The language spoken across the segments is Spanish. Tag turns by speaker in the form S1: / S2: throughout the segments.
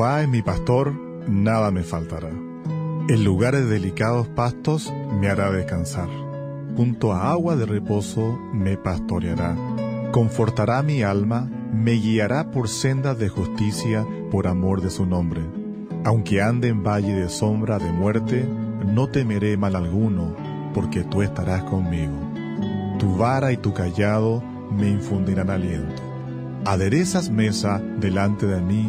S1: Jehová es mi pastor, nada me faltará. En lugares delicados pastos me hará descansar. Junto a agua de reposo me pastoreará. Confortará mi alma, me guiará por sendas de justicia por amor de su nombre. Aunque ande en valle de sombra de muerte, no temeré mal alguno, porque tú estarás conmigo. Tu vara y tu callado me infundirán aliento. Aderezas mesa delante de mí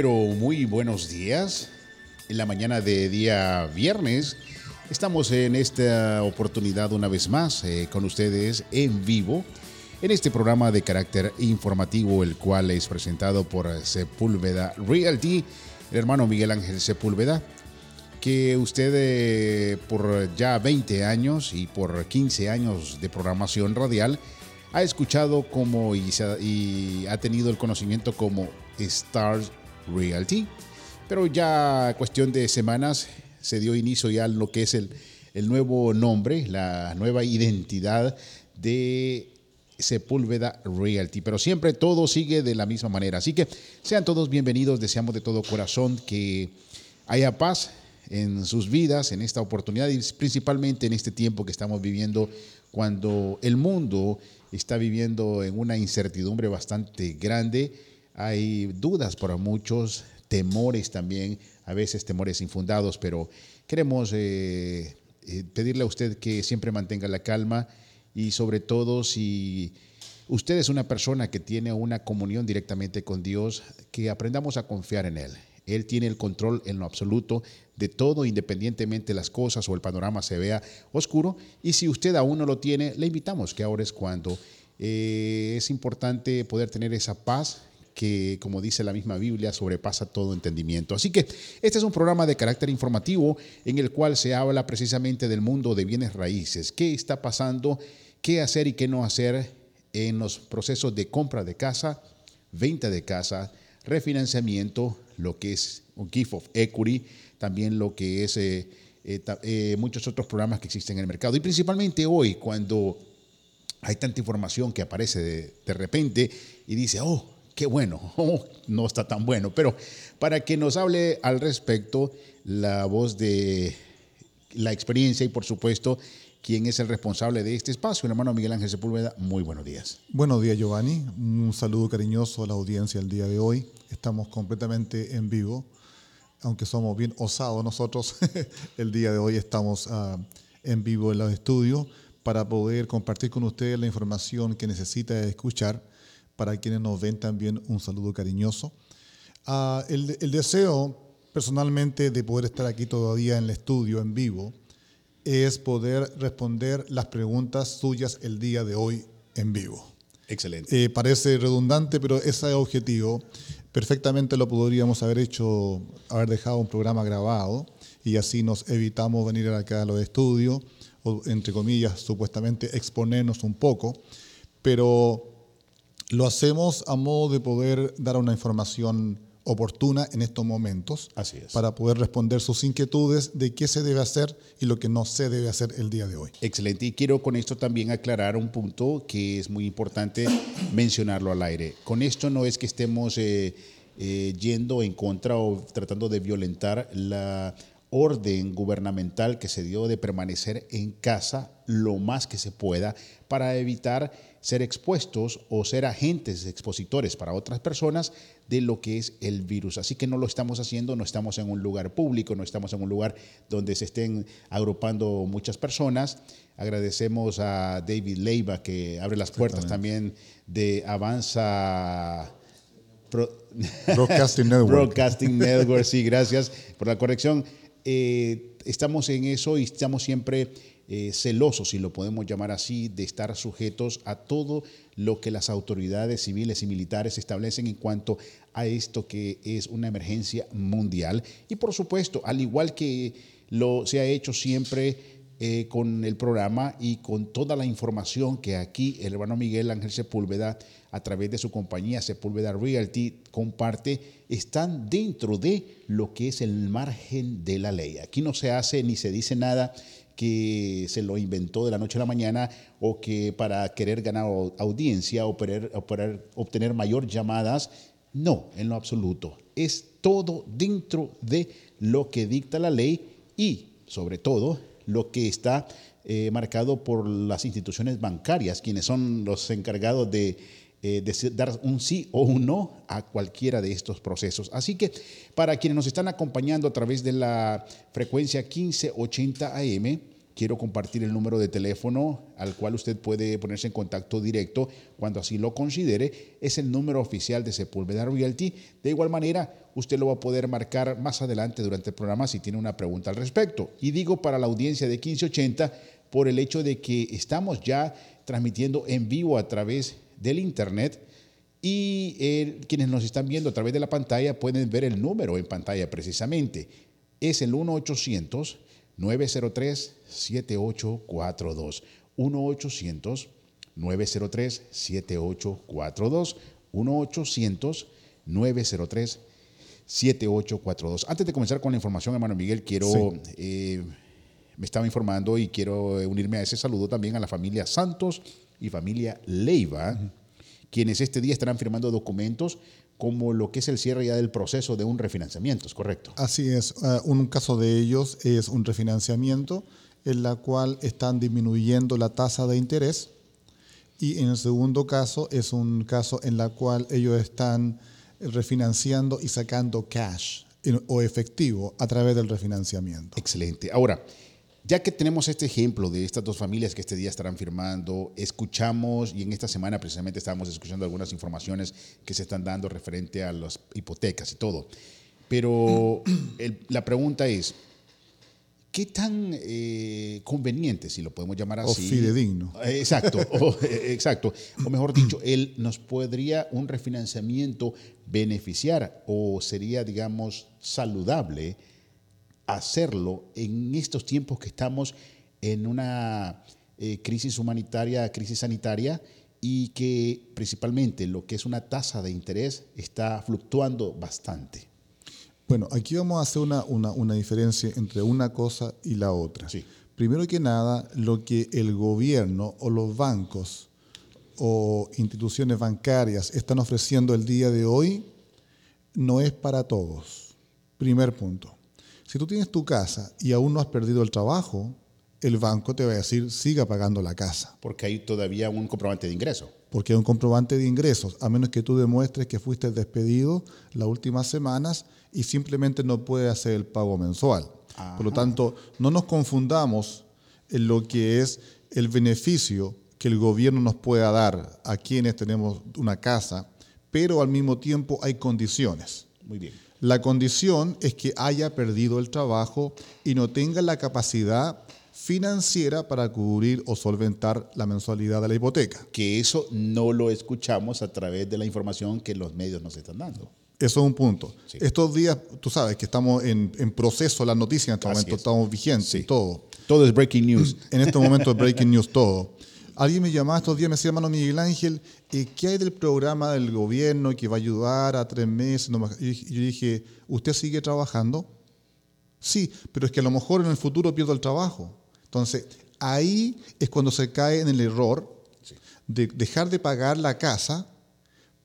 S2: Pero muy buenos días. En la mañana de día viernes estamos en esta oportunidad una vez más eh, con ustedes en vivo en este programa de carácter informativo, el cual es presentado por Sepúlveda Realty, el hermano Miguel Ángel Sepúlveda, que usted eh, por ya 20 años y por 15 años de programación radial ha escuchado como y, y ha tenido el conocimiento como Stars Realty. Pero ya cuestión de semanas se dio inicio ya a lo que es el, el nuevo nombre, la nueva identidad de Sepúlveda Realty. Pero siempre todo sigue de la misma manera. Así que sean todos bienvenidos. Deseamos de todo corazón que haya paz en sus vidas, en esta oportunidad y principalmente en este tiempo que estamos viviendo cuando el mundo está viviendo en una incertidumbre bastante grande hay dudas para muchos, temores también, a veces temores infundados, pero queremos eh, eh, pedirle a usted que siempre mantenga la calma y sobre todo si usted es una persona que tiene una comunión directamente con Dios, que aprendamos a confiar en Él. Él tiene el control en lo absoluto de todo, independientemente las cosas o el panorama se vea oscuro. Y si usted aún no lo tiene, le invitamos que ahora es cuando eh, es importante poder tener esa paz que, como dice la misma Biblia, sobrepasa todo entendimiento. Así que este es un programa de carácter informativo en el cual se habla precisamente del mundo de bienes raíces, qué está pasando, qué hacer y qué no hacer en los procesos de compra de casa, venta de casa, refinanciamiento, lo que es un gift of equity, también lo que es eh, eh, eh, muchos otros programas que existen en el mercado. Y principalmente hoy, cuando hay tanta información que aparece de, de repente y dice, oh, qué bueno, no está tan bueno, pero para que nos hable al respecto la voz de la experiencia y por supuesto quién es el responsable de este espacio, el hermano Miguel Ángel Sepúlveda. Muy buenos días.
S1: Buenos días, Giovanni. Un saludo cariñoso a la audiencia el día de hoy. Estamos completamente en vivo, aunque somos bien osados nosotros. el día de hoy estamos uh, en vivo en los estudios para poder compartir con ustedes la información que necesita escuchar para quienes nos ven también un saludo cariñoso. Ah, el, el, deseo personalmente de poder estar aquí todavía en el estudio en vivo es poder responder las preguntas suyas el día de hoy en vivo.
S2: Excelente.
S1: Eh, parece redundante, pero ese es objetivo. Perfectamente lo podríamos haber hecho, haber dejado un programa grabado y así nos evitamos venir acá a los estudios o, entre comillas, supuestamente exponernos un poco. Pero lo hacemos a modo de poder dar una información oportuna en estos momentos
S2: Así es.
S1: para poder responder sus inquietudes de qué se debe hacer y lo que no se debe hacer el día de hoy.
S2: Excelente. Y quiero con esto también aclarar un punto que es muy importante mencionarlo al aire. Con esto no es que estemos eh, eh, yendo en contra o tratando de violentar la orden gubernamental que se dio de permanecer en casa lo más que se pueda para evitar ser expuestos o ser agentes expositores para otras personas de lo que es el virus. Así que no lo estamos haciendo, no estamos en un lugar público, no estamos en un lugar donde se estén agrupando muchas personas. Agradecemos a David Leiva que abre las puertas también de Avanza
S1: Broadcasting Network.
S2: Broadcasting Network, sí, gracias por la corrección. Eh, estamos en eso y estamos siempre eh, celosos, si lo podemos llamar así, de estar sujetos a todo lo que las autoridades civiles y militares establecen en cuanto a esto que es una emergencia mundial. Y por supuesto, al igual que lo se ha hecho siempre eh, con el programa y con toda la información que aquí el hermano Miguel Ángel Sepúlveda, a través de su compañía Sepúlveda Realty, comparte, están dentro de lo que es el margen de la ley. Aquí no se hace ni se dice nada que se lo inventó de la noche a la mañana o que para querer ganar audiencia o para, obtener mayor llamadas. No, en lo absoluto. Es todo dentro de lo que dicta la ley y, sobre todo, lo que está eh, marcado por las instituciones bancarias, quienes son los encargados de eh, dar un sí o un no a cualquiera de estos procesos. Así que para quienes nos están acompañando a través de la frecuencia 1580 AM, quiero compartir el número de teléfono al cual usted puede ponerse en contacto directo cuando así lo considere. Es el número oficial de Sepúlveda Realty. De igual manera, usted lo va a poder marcar más adelante durante el programa si tiene una pregunta al respecto. Y digo para la audiencia de 1580 por el hecho de que estamos ya transmitiendo en vivo a través del Internet y eh, quienes nos están viendo a través de la pantalla pueden ver el número en pantalla precisamente. Es el 1-800-903-7842. 1-800-903-7842. 1-800-903-7842. Antes de comenzar con la información, hermano Miguel, quiero... Eh, me estaba informando y quiero unirme a ese saludo también a la familia Santos y familia Leiva, quienes este día estarán firmando documentos como lo que es el cierre ya del proceso de un refinanciamiento, ¿es correcto?
S1: Así es. Uh, un caso de ellos es un refinanciamiento en la cual están disminuyendo la tasa de interés y en el segundo caso es un caso en la cual ellos están refinanciando y sacando cash o efectivo a través del refinanciamiento.
S2: Excelente. Ahora, ya que tenemos este ejemplo de estas dos familias que este día estarán firmando, escuchamos, y en esta semana precisamente estábamos escuchando algunas informaciones que se están dando referente a las hipotecas y todo. Pero la pregunta es, ¿qué tan eh, conveniente, si lo podemos llamar así?
S1: O fidedigno.
S2: Eh, exacto, o, eh, exacto. O mejor dicho, él nos podría un refinanciamiento beneficiar o sería, digamos, saludable hacerlo en estos tiempos que estamos en una eh, crisis humanitaria, crisis sanitaria, y que principalmente lo que es una tasa de interés está fluctuando bastante.
S1: Bueno, aquí vamos a hacer una, una, diferencia entre una cosa y la otra. Primero que nada, lo que el gobierno o los bancos o instituciones bancarias están ofreciendo el día de hoy no es para todos. Primer punto. Si tú tienes tu casa y aún no has perdido el trabajo, el banco te va a decir siga pagando la casa.
S2: Porque hay todavía un comprobante de ingreso.
S1: Porque hay un comprobante de ingresos, a menos que tú demuestres que fuiste despedido las últimas semanas y simplemente no puedes hacer el pago mensual. Por lo tanto, no nos confundamos en lo que es el beneficio que el gobierno nos pueda dar a quienes tenemos una casa, pero al mismo tiempo hay condiciones.
S2: Muy bien.
S1: La condición es que haya perdido el trabajo y no tenga la capacidad financiera para cubrir o solventar la mensualidad de la hipoteca.
S2: Que eso no lo escuchamos a través de la información que los medios nos están dando.
S1: Eso es un punto. Estos días, tú sabes que estamos en, proceso, las noticias en este momento, estamos vigentes, todo.
S2: Todo es breaking news.
S1: En este momento es breaking news todo. Alguien me llamaba estos días, me decía, hermano Miguel Ángel, ¿qué hay del programa del gobierno que va a ayudar a tres meses? Y yo dije, ¿usted sigue trabajando? Sí, pero es que a lo mejor en el futuro pierdo el trabajo. Entonces, ahí es cuando se cae en el error de dejar de pagar la casa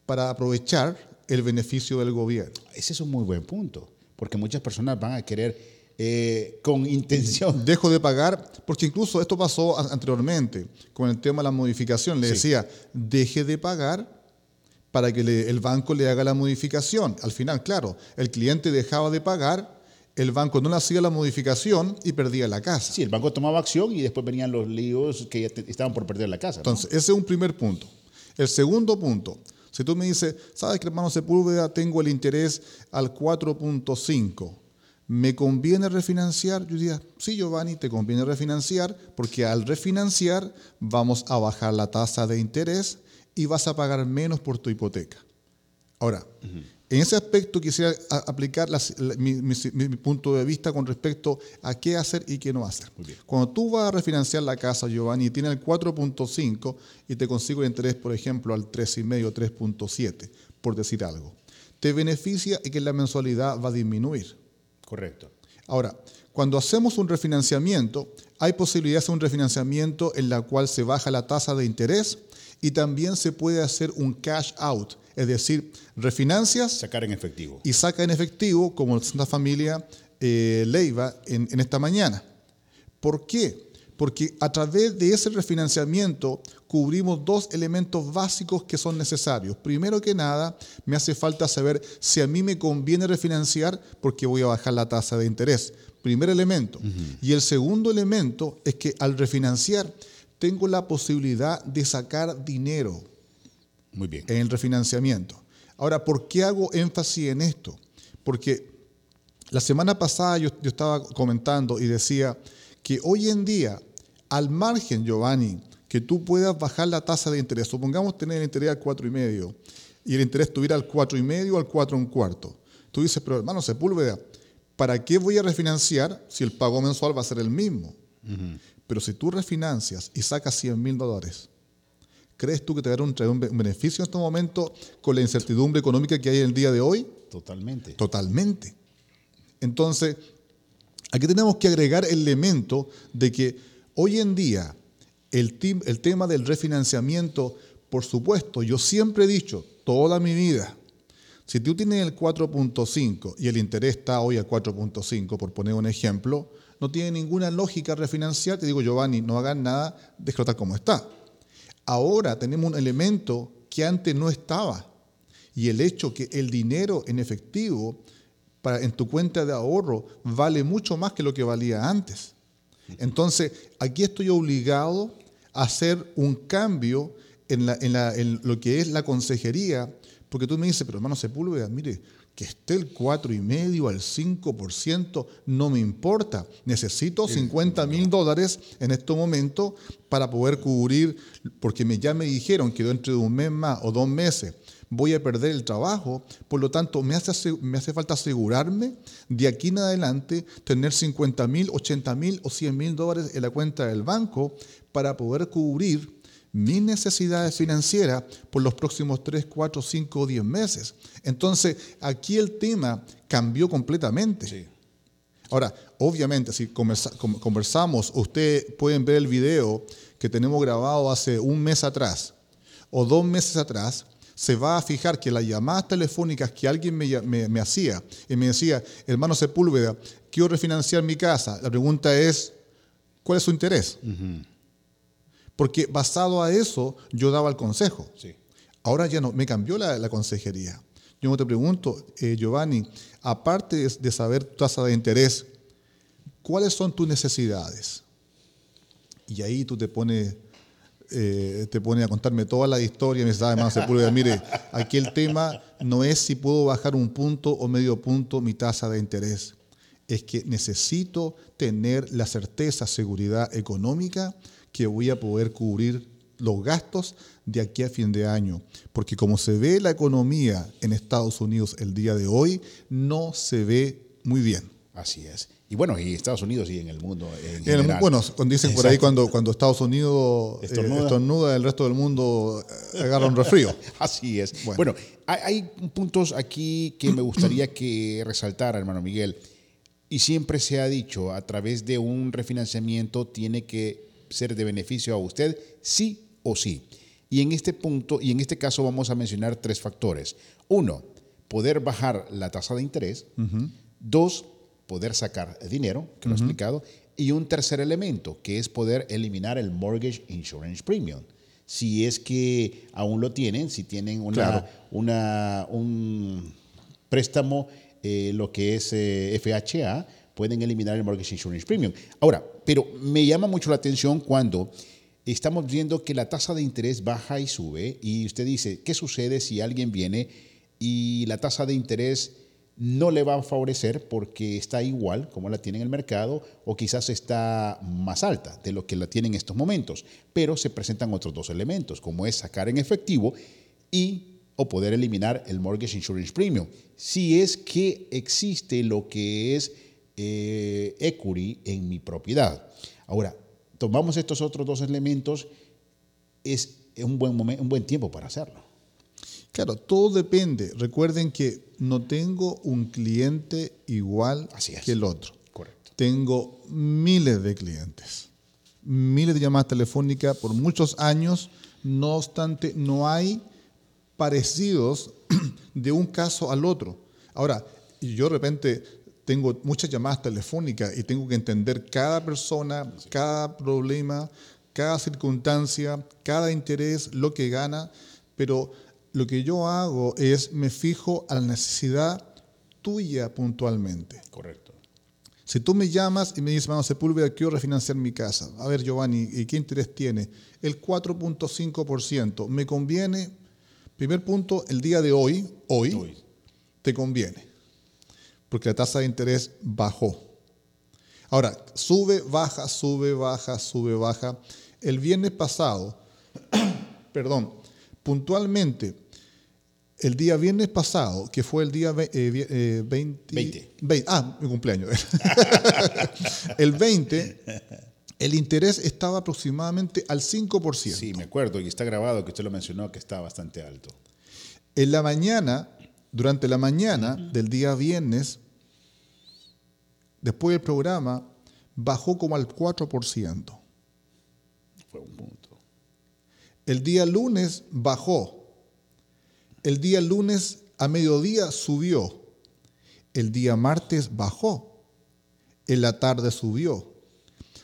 S1: para aprovechar el beneficio del gobierno.
S2: Ese es un muy buen punto, porque muchas personas van a querer eh, con intención.
S1: Dejo de pagar, porque incluso esto pasó anteriormente con el tema de la modificación. Le decía, deje de pagar para que el banco le haga la modificación. Al final, claro, el cliente dejaba de pagar, el banco no le hacía la modificación y perdía la casa.
S2: Sí, el banco tomaba acción y después venían los líos que estaban por perder la casa.
S1: Entonces, ese es un primer punto. El segundo punto, Si tú me dices, ¿sabes que hermano Sepúlveda tengo el interés al 4.5? ¿Me conviene refinanciar? Yo diría, sí, Giovanni, te conviene refinanciar porque al refinanciar vamos a bajar la tasa de interés y vas a pagar menos por tu hipoteca. Ahora, en ese aspecto quisiera aplicar mi, punto de vista con respecto a qué hacer y qué no hacer. Cuando tú vas a refinanciar la casa, Giovanni, y tienes el 4.5 y te consigo el interés, por ejemplo, al 3,5, 3.7, por decir algo, te beneficia y que la mensualidad va a disminuir.
S2: Correcto.
S1: Ahora, cuando hacemos un refinanciamiento, hay posibilidad de hacer un refinanciamiento en la cual se baja la tasa de interés y también se puede hacer un cash out, es decir, refinancias.
S2: Sacar en efectivo.
S1: Y saca en efectivo, como la familia eh, Leiva en, en esta mañana. ¿Por qué? Porque a través de ese refinanciamiento cubrimos dos elementos básicos que son necesarios. Primero que nada, me hace falta saber si a mí me conviene refinanciar porque voy a bajar la tasa de interés. Primer elemento. Y el segundo elemento es que al refinanciar tengo la posibilidad de sacar dinero
S2: Muy bien.
S1: en el refinanciamiento. Ahora, ¿por qué hago énfasis en esto? Porque la semana pasada yo, yo estaba comentando y decía que hoy en día, al margen, Giovanni, que tú puedas bajar la tasa de interés. Supongamos tener el interés al 4,5 y el interés estuviera al 4,5 o al 4 un cuarto. Tú dices, pero hermano Sepúlveda, ¿para qué voy a refinanciar si el pago mensual va a ser el mismo? Pero si tú refinancias y sacas 100 mil dólares, ¿crees tú que te dará un, un beneficio en este momento con la incertidumbre económica que hay en el día de hoy?
S2: Totalmente.
S1: Totalmente. Entonces, aquí tenemos que agregar el elemento de que hoy en día el, tema del refinanciamiento, por supuesto, yo siempre he dicho, toda mi vida, si tú tienes el 4.5 y el interés está hoy al 4.5, por poner un ejemplo, no tiene ninguna lógica refinanciar. Te digo, Giovanni, no hagas nada, déjalo como está. Ahora tenemos un elemento que antes no estaba. Y el hecho que el dinero en efectivo para, en tu cuenta de ahorro vale mucho más que lo que valía antes. Entonces, aquí estoy obligado hacer un cambio en, la, en, la, en, lo que es la consejería, porque tú me dices, pero hermano Sepúlveda, mire, que esté el 4,5 al 5%, no me importa. Necesito 50 mil dólares en este momento para poder cubrir, porque me, ya me dijeron que dentro de un mes más o dos meses voy a perder el trabajo, por lo tanto me hace, me hace falta asegurarme de aquí en adelante tener 50 mil, 80 mil o 100 mil dólares en la cuenta del banco para poder cubrir mis necesidades financieras por los próximos 3, 4, 5 o 10 meses. Entonces, aquí el tema cambió completamente.
S2: Sí.
S1: Ahora, obviamente, si conversamos, ustedes pueden ver el video que tenemos grabado hace un mes atrás o dos meses atrás, se va a fijar que las llamadas telefónicas que alguien me, me, me hacía y me decía, hermano Sepúlveda, quiero refinanciar mi casa, la pregunta es, ¿cuál es su interés? Uh -huh. Porque basado a eso yo daba el consejo.
S2: Sí.
S1: Ahora ya no, me cambió la, la consejería. Yo me te pregunto, eh, Giovanni, aparte de, de saber tu tasa de interés, ¿cuáles son tus necesidades? Y ahí tú te pones, eh, te pones a contarme toda la historia me dices, además, Sepúlveda, mire, aquí el tema no es si puedo bajar un punto o medio punto mi tasa de interés. Es que necesito tener la certeza, seguridad económica que voy a poder cubrir los gastos de aquí a fin de año. Porque como se ve la economía en Estados Unidos el día de hoy, no se ve muy bien.
S2: Así es. Y bueno, y Estados Unidos y en el mundo. En
S1: en el, bueno, cuando dicen Exacto. por ahí cuando, cuando Estados Unidos estornuda. Eh, estornuda, el resto del mundo agarra un resfrío.
S2: Así es. Bueno, bueno hay, hay, puntos aquí que me gustaría que resaltara, hermano Miguel. Y siempre se ha dicho, a través de un refinanciamiento tiene que ser de beneficio a usted, sí o sí. Y en este punto, y en este caso vamos a mencionar tres factores. Uno, poder bajar la tasa de interés. Uh -huh. Dos, poder sacar dinero, que lo uh -huh. he explicado. Y un tercer elemento, que es poder eliminar el mortgage insurance premium. Si es que aún lo tienen, si tienen una, claro. una un préstamo, eh, lo que es eh, FHA, pueden eliminar el mortgage insurance premium. Ahora, pero me llama mucho la atención cuando estamos viendo que la tasa de interés baja y sube y usted dice, ¿qué sucede si alguien viene y la tasa de interés no le va a favorecer porque está igual como la tiene en el mercado o quizás está más alta de lo que la tiene en estos momentos. Pero se presentan otros dos elementos, como es sacar en efectivo y o poder eliminar el Mortgage Insurance Premium. Si es que existe lo que es eh, equity en mi propiedad. Ahora, tomamos estos otros dos elementos, es un buen, momento, un buen tiempo para hacerlo.
S1: Claro, todo depende. Recuerden que no tengo un cliente igual que el otro.
S2: Correcto.
S1: Tengo miles de clientes, miles de llamadas telefónicas por muchos años. No obstante, no hay parecidos de un caso al otro. Ahora, yo de repente tengo muchas llamadas telefónicas y tengo que entender cada persona, cada problema, cada circunstancia, cada interés, lo que gana, pero lo que yo hago es me fijo a la necesidad tuya puntualmente.
S2: Correcto.
S1: Si tú me llamas y me dices, vamos, Sepúlveda, quiero refinanciar mi casa. A ver, Giovanni, ¿y qué interés tiene? El 4.5%. ¿Me conviene? Primer punto, el día de hoy, hoy, te conviene, porque la tasa de interés bajó. Ahora, sube, baja, sube, baja, sube, baja. El viernes pasado, perdón, puntualmente, el día viernes pasado, que fue el día 20, eh, 20. Eh, ah, mi cumpleaños. el 20 el interés estaba aproximadamente al 5%.
S2: Sí, me acuerdo, y está grabado que usted lo mencionó, que está bastante alto.
S1: En la mañana, durante la mañana del día viernes, después del programa, bajó como al 4%.
S2: Fue un punto.
S1: El día lunes bajó. El día lunes a mediodía subió. El día martes bajó. En la tarde subió.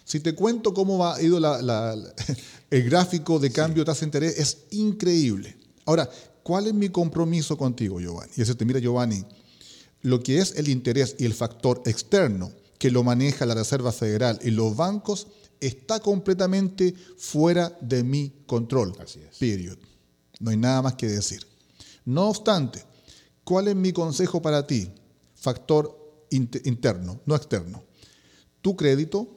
S1: Si te cuento cómo ha ido el gráfico de cambio de tasa de interés, es increíble. Ahora, ¿cuál es mi compromiso contigo, Giovanni? Y ese te mira, Giovanni, lo que es el interés y el factor externo que lo maneja la Reserva Federal y los bancos está completamente fuera de mi control.
S2: Así es.
S1: Period. No hay nada más que decir. No obstante, ¿cuál es mi consejo para ti? Factor interno, no externo. Tu crédito,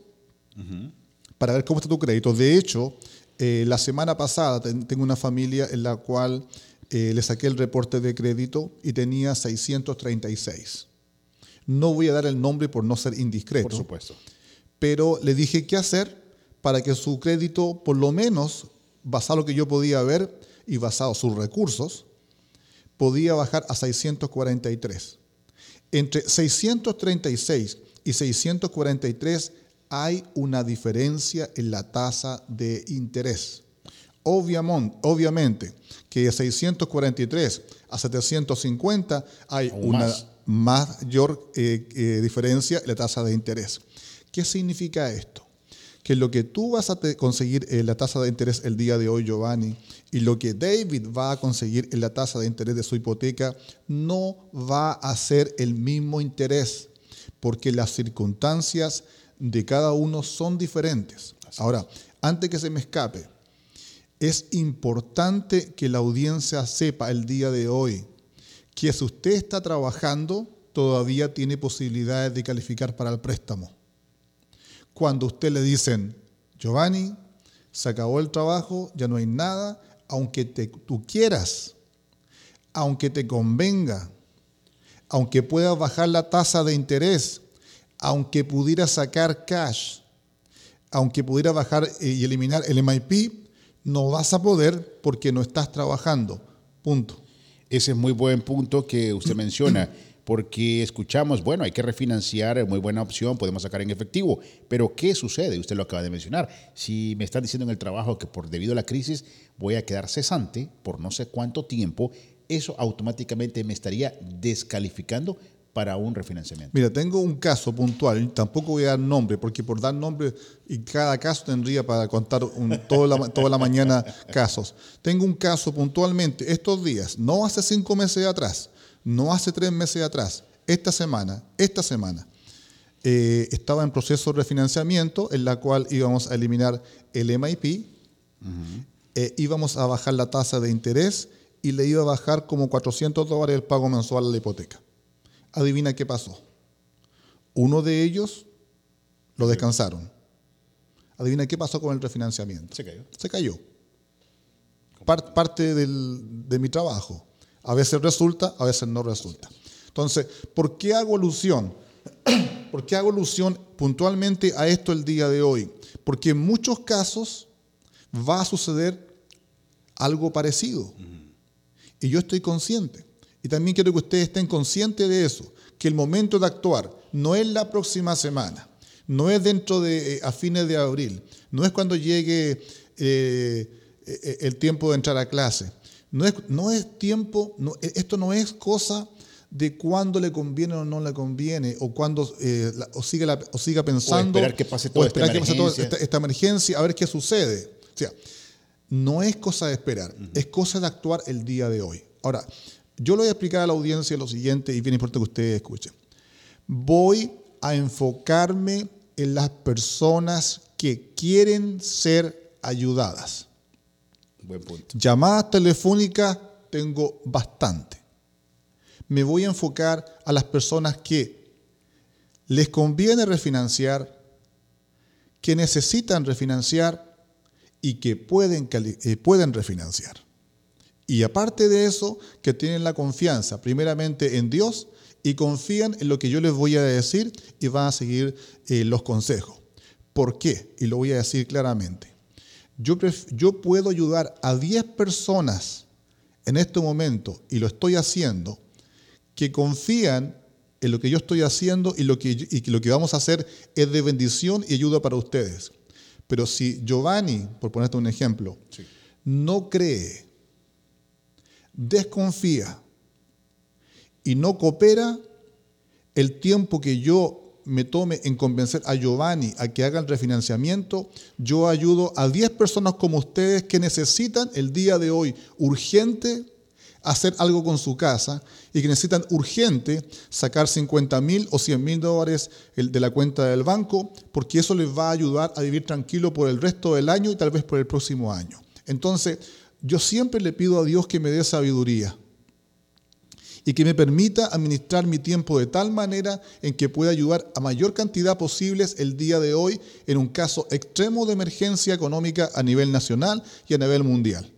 S1: para ver cómo está tu crédito. De hecho, eh, la semana pasada tengo una familia en la cual eh, le saqué el reporte de crédito y tenía 636. No voy a dar el nombre por no ser indiscreto.
S2: Por supuesto.
S1: Pero le dije qué hacer para que su crédito, por lo menos, basado en lo que yo podía ver y basado en sus recursos, podía bajar a 643. Entre 636 y 643 hay una diferencia en la tasa de interés. Obviamente, que de 643 a 750 hay una mayor eh, eh, diferencia en la tasa de interés. ¿Qué significa esto? Que lo que tú vas a conseguir en la tasa de interés el día de hoy, Giovanni, y lo que David va a conseguir en la tasa de interés de su hipoteca, no va a ser el mismo interés, porque las circunstancias de cada uno son diferentes. Ahora, antes que se me escape, es importante que la audiencia sepa el día de hoy que si usted está trabajando, todavía tiene posibilidades de calificar para el préstamo. Cuando usted le dicen, Giovanni, se acabó el trabajo, ya no hay nada, aunque tú quieras, aunque te convenga, aunque puedas bajar la tasa de interés, aunque pudiera sacar cash, aunque pudiera bajar eh, y eliminar el MIP, no vas a poder porque no estás trabajando. Punto.
S2: Ese es muy buen punto que usted menciona, porque escuchamos, bueno, hay que refinanciar, es muy buena opción, podemos sacar en efectivo, pero ¿qué sucede? Usted lo acaba de mencionar. Si me están diciendo en el trabajo que por debido a la crisis voy a quedar cesante por no sé cuánto tiempo, eso automáticamente me estaría descalificando para un refinanciamiento.
S1: Mira, tengo un caso puntual, tampoco voy a dar nombre, porque por dar nombre y cada caso tendría para contar toda, la, toda la mañana casos. Tengo un caso puntualmente estos días, no hace cinco meses atrás, no hace tres meses atrás, esta semana, esta semana. Eh, estaba en proceso de refinanciamiento en la cual íbamos a eliminar el MIP eh, íbamos a bajar la tasa de interés y le iba a bajar como 400 dólares el pago mensual a la hipoteca. Adivina qué pasó. Uno de ellos lo descansaron. Adivina qué pasó con el refinanciamiento.
S2: Se cayó.
S1: Se cayó. parte de mi trabajo. A veces resulta, a veces no resulta. Entonces, ¿por qué hago alusión? ¿Por qué hago alusión puntualmente a esto el día de hoy? Porque en muchos casos va a suceder algo parecido. Y yo estoy consciente. Y también quiero que ustedes estén conscientes de eso, que el momento de actuar no es la próxima semana, no es dentro de, eh, a fines de abril, no es cuando llegue eh, eh, el tiempo de entrar a clase, no es, no es tiempo, esto no es cosa de cuándo le conviene o no le conviene, o cuando o, siga o siga pensando.
S2: O esperar que pase toda, esta, emergencia.
S1: esta, emergencia, a ver qué sucede. O sea, no es cosa de esperar, es cosa de actuar el día de hoy. Ahora, yo le voy a explicar a la audiencia lo siguiente, y bien importante que ustedes escuchen. Voy a enfocarme en las personas que quieren ser ayudadas. Llamadas telefónicas tengo bastante me voy a enfocar a las personas que les conviene refinanciar, que necesitan refinanciar y que pueden, eh, pueden refinanciar. Y aparte de eso, que tienen la confianza primeramente en Dios y confían en lo que yo les voy a decir y van a seguir eh, los consejos. ¿Por qué? Y lo voy a decir claramente. Yo, yo puedo ayudar a 10 personas en este momento y lo estoy haciendo que confían en lo que yo estoy haciendo y lo que, lo que vamos a hacer es de bendición y ayuda para ustedes. Pero si Giovanni, por ponerte un ejemplo, no cree, desconfía y no coopera, el tiempo que yo me tome en convencer a Giovanni a que haga el refinanciamiento, yo ayudo a 10 personas como ustedes que necesitan el día de hoy urgente hacer algo con su casa y que necesitan urgente sacar 50 mil o 100 mil dólares de la cuenta del banco, porque eso les va a ayudar a vivir tranquilo por el resto del año y tal vez por el próximo año. Entonces, yo siempre le pido a Dios que me dé sabiduría y que me permita administrar mi tiempo de tal manera en que pueda ayudar a mayor cantidad posible el día de hoy en un caso extremo de emergencia económica a nivel nacional y a nivel mundial.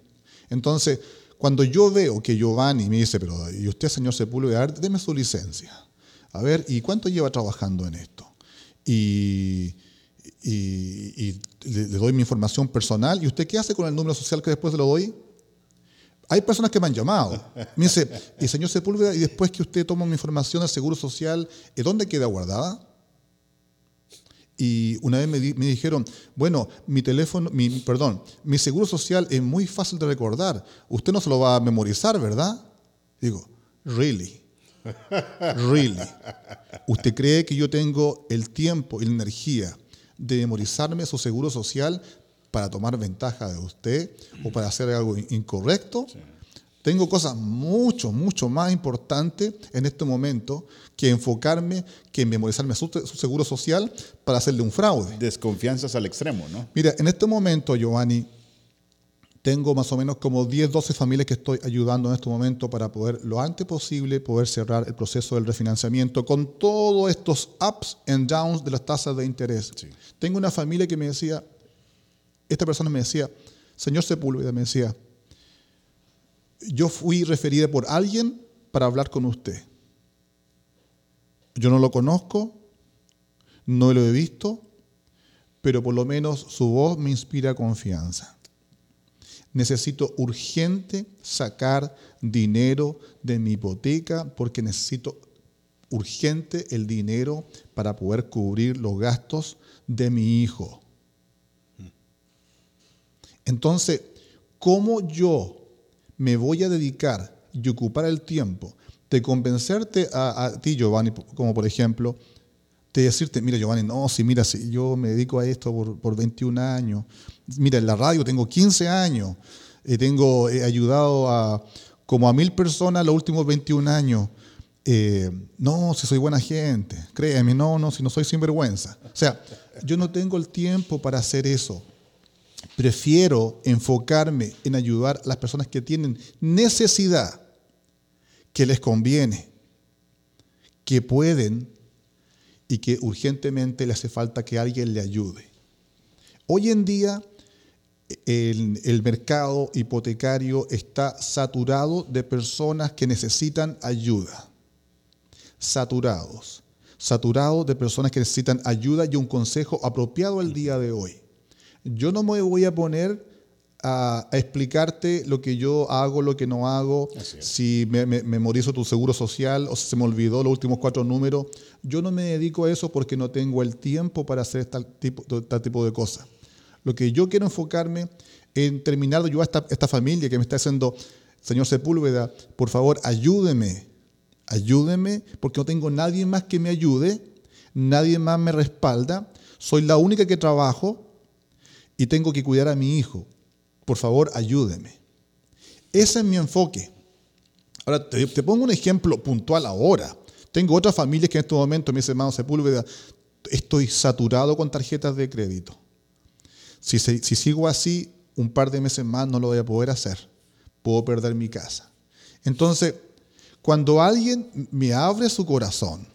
S1: Entonces, cuando yo veo que Giovanni me dice, pero ¿y usted, señor Sepúlveda, deme su licencia? A ver, ¿y cuánto lleva trabajando en esto? Y, le, doy mi información personal. ¿Y usted qué hace con el número social que después lo doy? Hay personas que me han llamado. Me dice, y señor Sepúlveda, y después que usted toma mi información del Seguro Social, ¿dónde queda guardada? Y una vez me, dijeron, bueno, mi teléfono, mi, perdón, mi seguro social es muy fácil de recordar. Usted no se lo va a memorizar, ¿verdad? Digo, really, really. ¿Usted cree que yo tengo el tiempo y la energía de memorizarme su seguro social para tomar ventaja de usted o para hacer algo incorrecto? Tengo cosas mucho, mucho más importantes en este momento que enfocarme, que memorizarme su, seguro social para hacerle un fraude.
S2: Desconfianzas al extremo, ¿no?
S1: Mira, en este momento, Giovanni, tengo más o menos como 10, 12 familias que estoy ayudando en este momento para poder, lo antes posible, poder cerrar el proceso del refinanciamiento con todos estos ups and downs de las tasas de interés. Tengo una familia que me decía, esta persona me decía, señor Sepúlveda, me decía, yo fui referida por alguien para hablar con usted. Yo no lo conozco, no lo he visto, pero por lo menos su voz me inspira confianza. Necesito urgente sacar dinero de mi hipoteca porque necesito urgente el dinero para poder cubrir los gastos de mi hijo. Entonces, ¿cómo yo me voy a dedicar y ocupar el tiempo de convencerte a, ti, Giovanni, como por ejemplo, de decirte, mira, Giovanni, no, si mira, si yo me dedico a esto por, 21 años, mira, en la radio tengo 15 años, eh, tengo, ayudado a como a mil personas los últimos 21 años. Eh, no, si soy buena gente, créeme, no, no, si no soy sinvergüenza. O sea, yo no tengo el tiempo para hacer eso. Prefiero enfocarme en ayudar a las personas que tienen necesidad, que les conviene, que pueden y que urgentemente le hace falta que alguien le ayude. Hoy en día el, el, mercado hipotecario está saturado de personas que necesitan ayuda. Saturados. Saturados de personas que necesitan ayuda y un consejo apropiado el día de hoy. Yo no me voy a poner a, explicarte lo que yo hago, lo que no hago, si me, memorizo tu seguro social o si se me olvidó los últimos cuatro números. Yo no me dedico a eso porque no tengo el tiempo para hacer este tipo, este tipo de cosas. Lo que yo quiero enfocarme en terminar de ayudar a esta, esta familia que me está haciendo, señor Sepúlveda, por favor, ayúdeme, ayúdeme, porque no tengo nadie más que me ayude, nadie más me respalda, soy la única que trabajo y tengo que cuidar a mi hijo por favor, ayúdeme. Ese es mi enfoque. Ahora, te, pongo un ejemplo puntual ahora. Tengo otras familias que en este momento me dicen, hermano Sepúlveda, estoy saturado con tarjetas de crédito. Si, si sigo así, un par de meses más no lo voy a poder hacer. Puedo perder mi casa. Entonces, cuando alguien me abre su corazón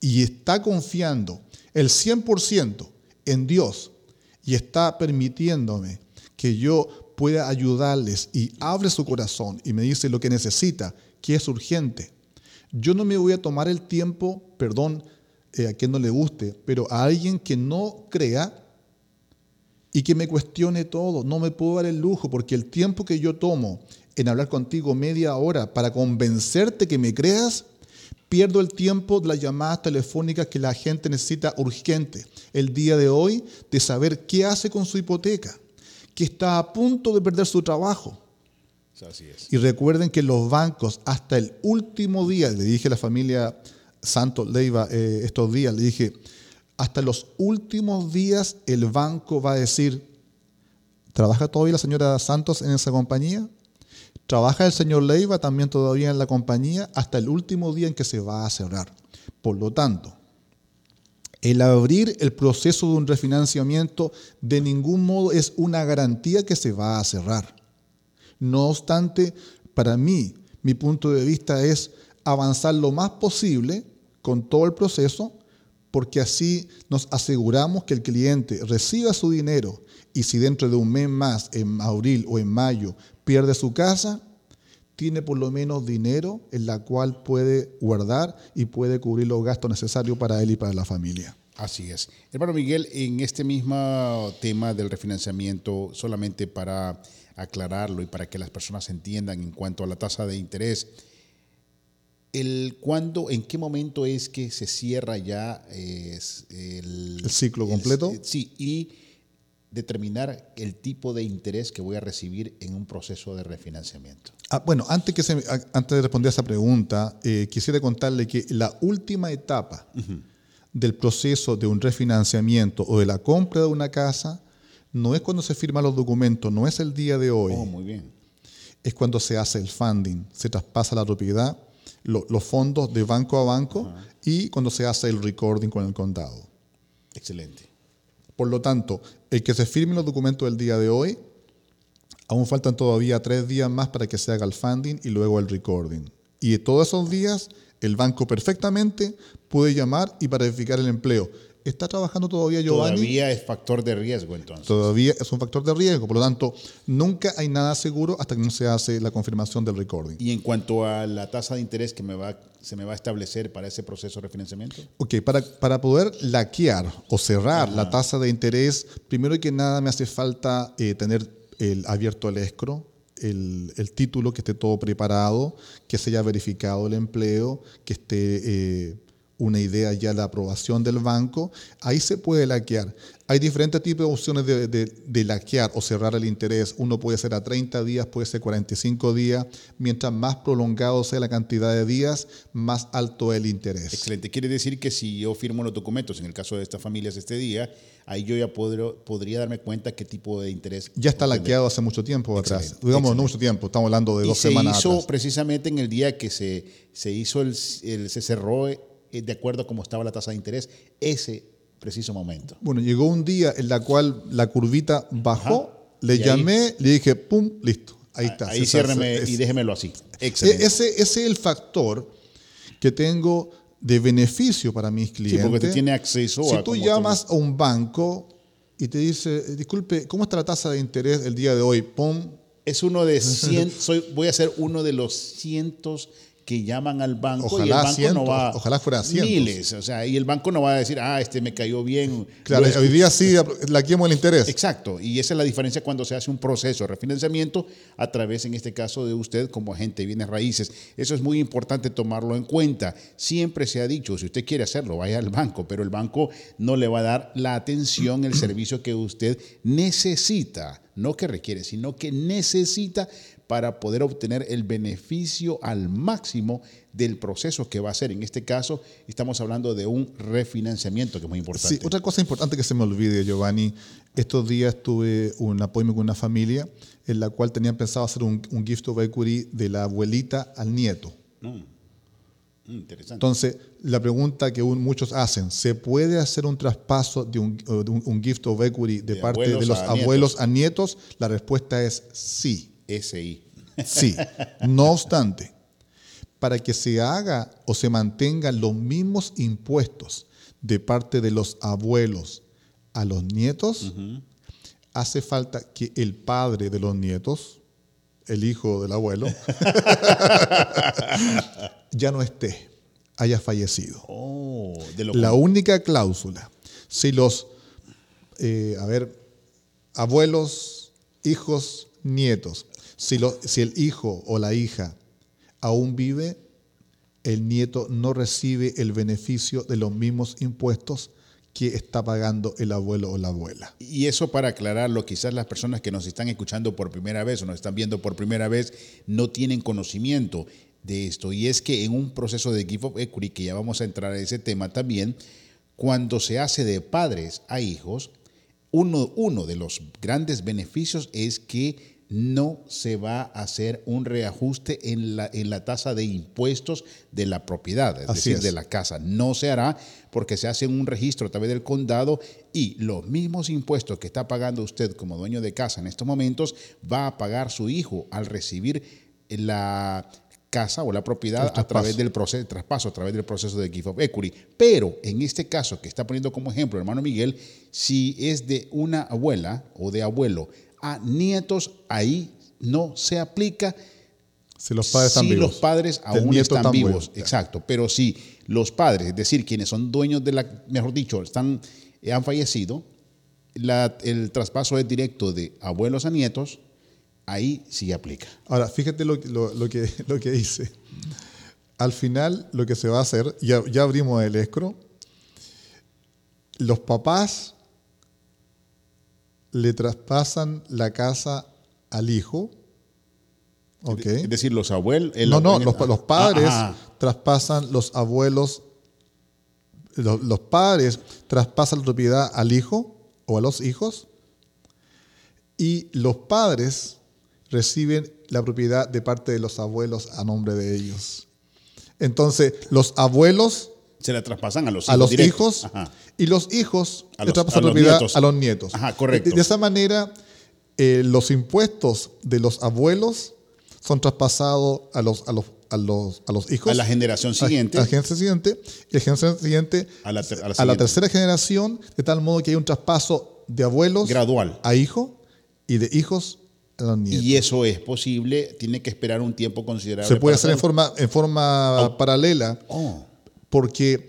S1: y está confiando el 100% en Dios y está permitiéndome que yo pueda ayudarles y abre su corazón y me dice lo que necesita, que es urgente. Yo no me voy a tomar el tiempo, perdón eh, a quien no le guste, pero a alguien que no crea y que me cuestione todo. No me puedo dar el lujo porque el tiempo que yo tomo en hablar contigo media hora para convencerte que me creas, pierdo el tiempo de las llamadas telefónicas que la gente necesita urgente el día de hoy de saber qué hace con su hipoteca que está a punto de perder su trabajo. Y recuerden que los bancos hasta el último día, le dije a la familia Santos Leiva eh, estos días, le dije, hasta los últimos días el banco va a decir, ¿trabaja todavía la señora Santos en esa compañía? ¿Trabaja el señor Leiva también todavía en la compañía hasta el último día en que se va a cerrar? Por lo tanto, el abrir el proceso de un refinanciamiento de ningún modo es una garantía que se va a cerrar. No obstante, para mí, mi punto de vista es avanzar lo más posible con todo el proceso, porque así nos aseguramos que el cliente reciba su dinero y si dentro de un mes más, en abril o en mayo, pierde su casa, tiene por lo menos dinero en la cual puede guardar y puede cubrir los gastos necesarios para él y para la familia.
S2: Así es. Hermano Miguel, en este mismo tema del refinanciamiento, solamente para aclararlo y para que las personas entiendan en cuanto a la tasa de interés, el cuándo, en qué momento es que se cierra ya el,
S1: el, ciclo completo.
S2: sí, y determinar el tipo de interés que voy a recibir en un proceso de refinanciamiento?
S1: Ah, bueno, antes, que se, antes de responder a esa pregunta, eh, quisiera contarle que la última etapa del proceso de un refinanciamiento o de la compra de una casa no es cuando se firman los documentos, no es el día de hoy.
S2: Oh, muy bien.
S1: Es cuando se hace el funding, se traspasa la propiedad, los fondos de banco a banco y cuando se hace el recording con el condado.
S2: Excelente.
S1: Por lo tanto, el que se firmen los documentos del día de hoy, aún faltan todavía tres días más para que se haga el funding y luego el recording. Y todos esos días, el banco perfectamente puede llamar y verificar el empleo. ¿Está trabajando todavía Giovanni?
S2: Todavía es factor de riesgo entonces.
S1: Todavía es un factor de riesgo, por lo tanto, nunca hay nada seguro hasta que no se hace la confirmación del recording.
S2: ¿Y en cuanto a la tasa de interés que me va, se me va a establecer para ese proceso de refinanciamiento?
S1: Ok, para, para poder laquear o cerrar la tasa de interés, primero que nada me hace falta eh, tener el, abierto el escro, el, el, título, que esté todo preparado, que se haya verificado el empleo, que esté... Eh, una idea ya de aprobación del banco, ahí se puede laquear. Hay diferentes tipos de opciones de, de, laquear o cerrar el interés. Uno puede ser a 30 días, puede ser 45 días. Mientras más prolongado sea la cantidad de días, más alto el interés.
S2: Excelente. Quiere decir que si yo firmo los documentos, en el caso de estas familias este día, ahí yo ya podría darme cuenta qué tipo de interés.
S1: Ya está laqueado hace mucho tiempo atrás. Digamos, no mucho tiempo, estamos hablando de dos semanas.
S2: Se hizo precisamente en el día que se, se hizo el, el se cerró de acuerdo a cómo estaba la tasa de interés, ese preciso momento.
S1: Bueno, llegó un día en la cual la curvita bajó, le llamé, le dije, pum, listo. Ahí está.
S2: Ahí ciérreme y déjemelo así. Excelente.
S1: Ese, ese es el factor que tengo de beneficio para mis clientes.
S2: Sí, porque te tiene acceso
S1: si a... Si tú llamas a un banco y te dice, disculpe, ¿cómo está la tasa de interés el día de hoy? ¡Pum!
S2: Es uno de cientos, soy, voy a ser uno de los cientos que llaman al banco
S1: ojalá
S2: y el banco
S1: cientos,
S2: no va
S1: ojalá fuera cientos.
S2: miles, o sea, y el banco no va a decir, ah, este me cayó bien.
S1: Claro, hoy día sí la quemo el interés.
S2: Exacto, y esa es la diferencia cuando se hace un proceso de refinanciamiento a través, en este caso, de usted como agente de bienes raíces. Eso es muy importante tomarlo en cuenta. Siempre se ha dicho, si usted quiere hacerlo, vaya al banco, pero el banco no le va a dar la atención, el servicio que usted necesita, no que requiere, sino que necesita para poder obtener el beneficio al máximo del proceso que va a ser. En este caso, estamos hablando de un refinanciamiento, que es muy importante.
S1: Sí, otra cosa importante que se me olvide, Giovanni. Estos días tuve un apoyo con una familia en la cual tenían pensado hacer un, gift of equity de la abuelita al nieto. Mm,
S2: mm, interesante.
S1: Entonces, la pregunta que muchos hacen, ¿se puede hacer un traspaso de un, gift of equity de, parte de los abuelos a nietos? La respuesta es sí.
S2: SI.
S1: Sí. No obstante, para que se haga o se mantengan los mismos impuestos de parte de los abuelos a los nietos, hace falta que el padre de los nietos, el hijo del abuelo, ya no esté, haya fallecido.
S2: Oh,
S1: La única cláusula, si los, eh, a ver, abuelos, hijos, nietos si, el hijo o la hija aún vive, el nieto no recibe el beneficio de los mismos impuestos que está pagando el abuelo o la abuela.
S2: Y eso para aclararlo, quizás las personas que nos están escuchando por primera vez o nos están viendo por primera vez no tienen conocimiento de esto. Y es que en un proceso de Gift of Equity, que ya vamos a entrar a ese tema también, cuando se hace de padres a hijos, uno, uno de los grandes beneficios es que no se va a hacer un reajuste en la, en la tasa de impuestos de la propiedad, es decir, de la casa. No se hará porque se hace un registro a través del condado y los mismos impuestos que está pagando usted como dueño de casa en estos momentos va a pagar su hijo al recibir la casa o la propiedad a través del proceso traspaso, a través del proceso de gift of equity. Pero en este caso que está poniendo como ejemplo hermano Miguel, si es de una abuela o de abuelo a nietos, ahí no se aplica.
S1: Si los padres están
S2: si
S1: vivos.
S2: los padres aún están vivos, exacto. Pero si los padres, es decir, quienes son dueños de la, mejor dicho, están, han fallecido, el traspaso es directo de abuelos a nietos, ahí sí aplica.
S1: Ahora, fíjate lo, que, lo que dice. Al final, lo que se va a hacer, ya, ya abrimos el escro, los papás le traspasan la casa al hijo. Okay.
S2: Es decir, los abuelos.
S1: No, no, los, padres ah, ah. traspasan los abuelos. Los, padres traspasan la propiedad al hijo o a los hijos. Y los padres reciben la propiedad de parte de los abuelos a nombre de ellos. Entonces, los abuelos
S2: se la traspasan a los hijos.
S1: A los hijos y los hijos le traspasan la propiedad a los nietos.
S2: Ajá, correcto.
S1: De, esa manera, eh, los impuestos de los abuelos son traspasados a los, a los, a los, a los hijos.
S2: A la generación siguiente.
S1: A, la generación siguiente. Y la generación siguiente a la, a la tercera generación, de tal modo que hay un traspaso de abuelos.
S2: Gradual.
S1: A hijos y de hijos a los nietos.
S2: Y eso es posible, tiene que esperar un tiempo considerable.
S1: Se puede hacer en forma, en forma oh. paralela. Oh porque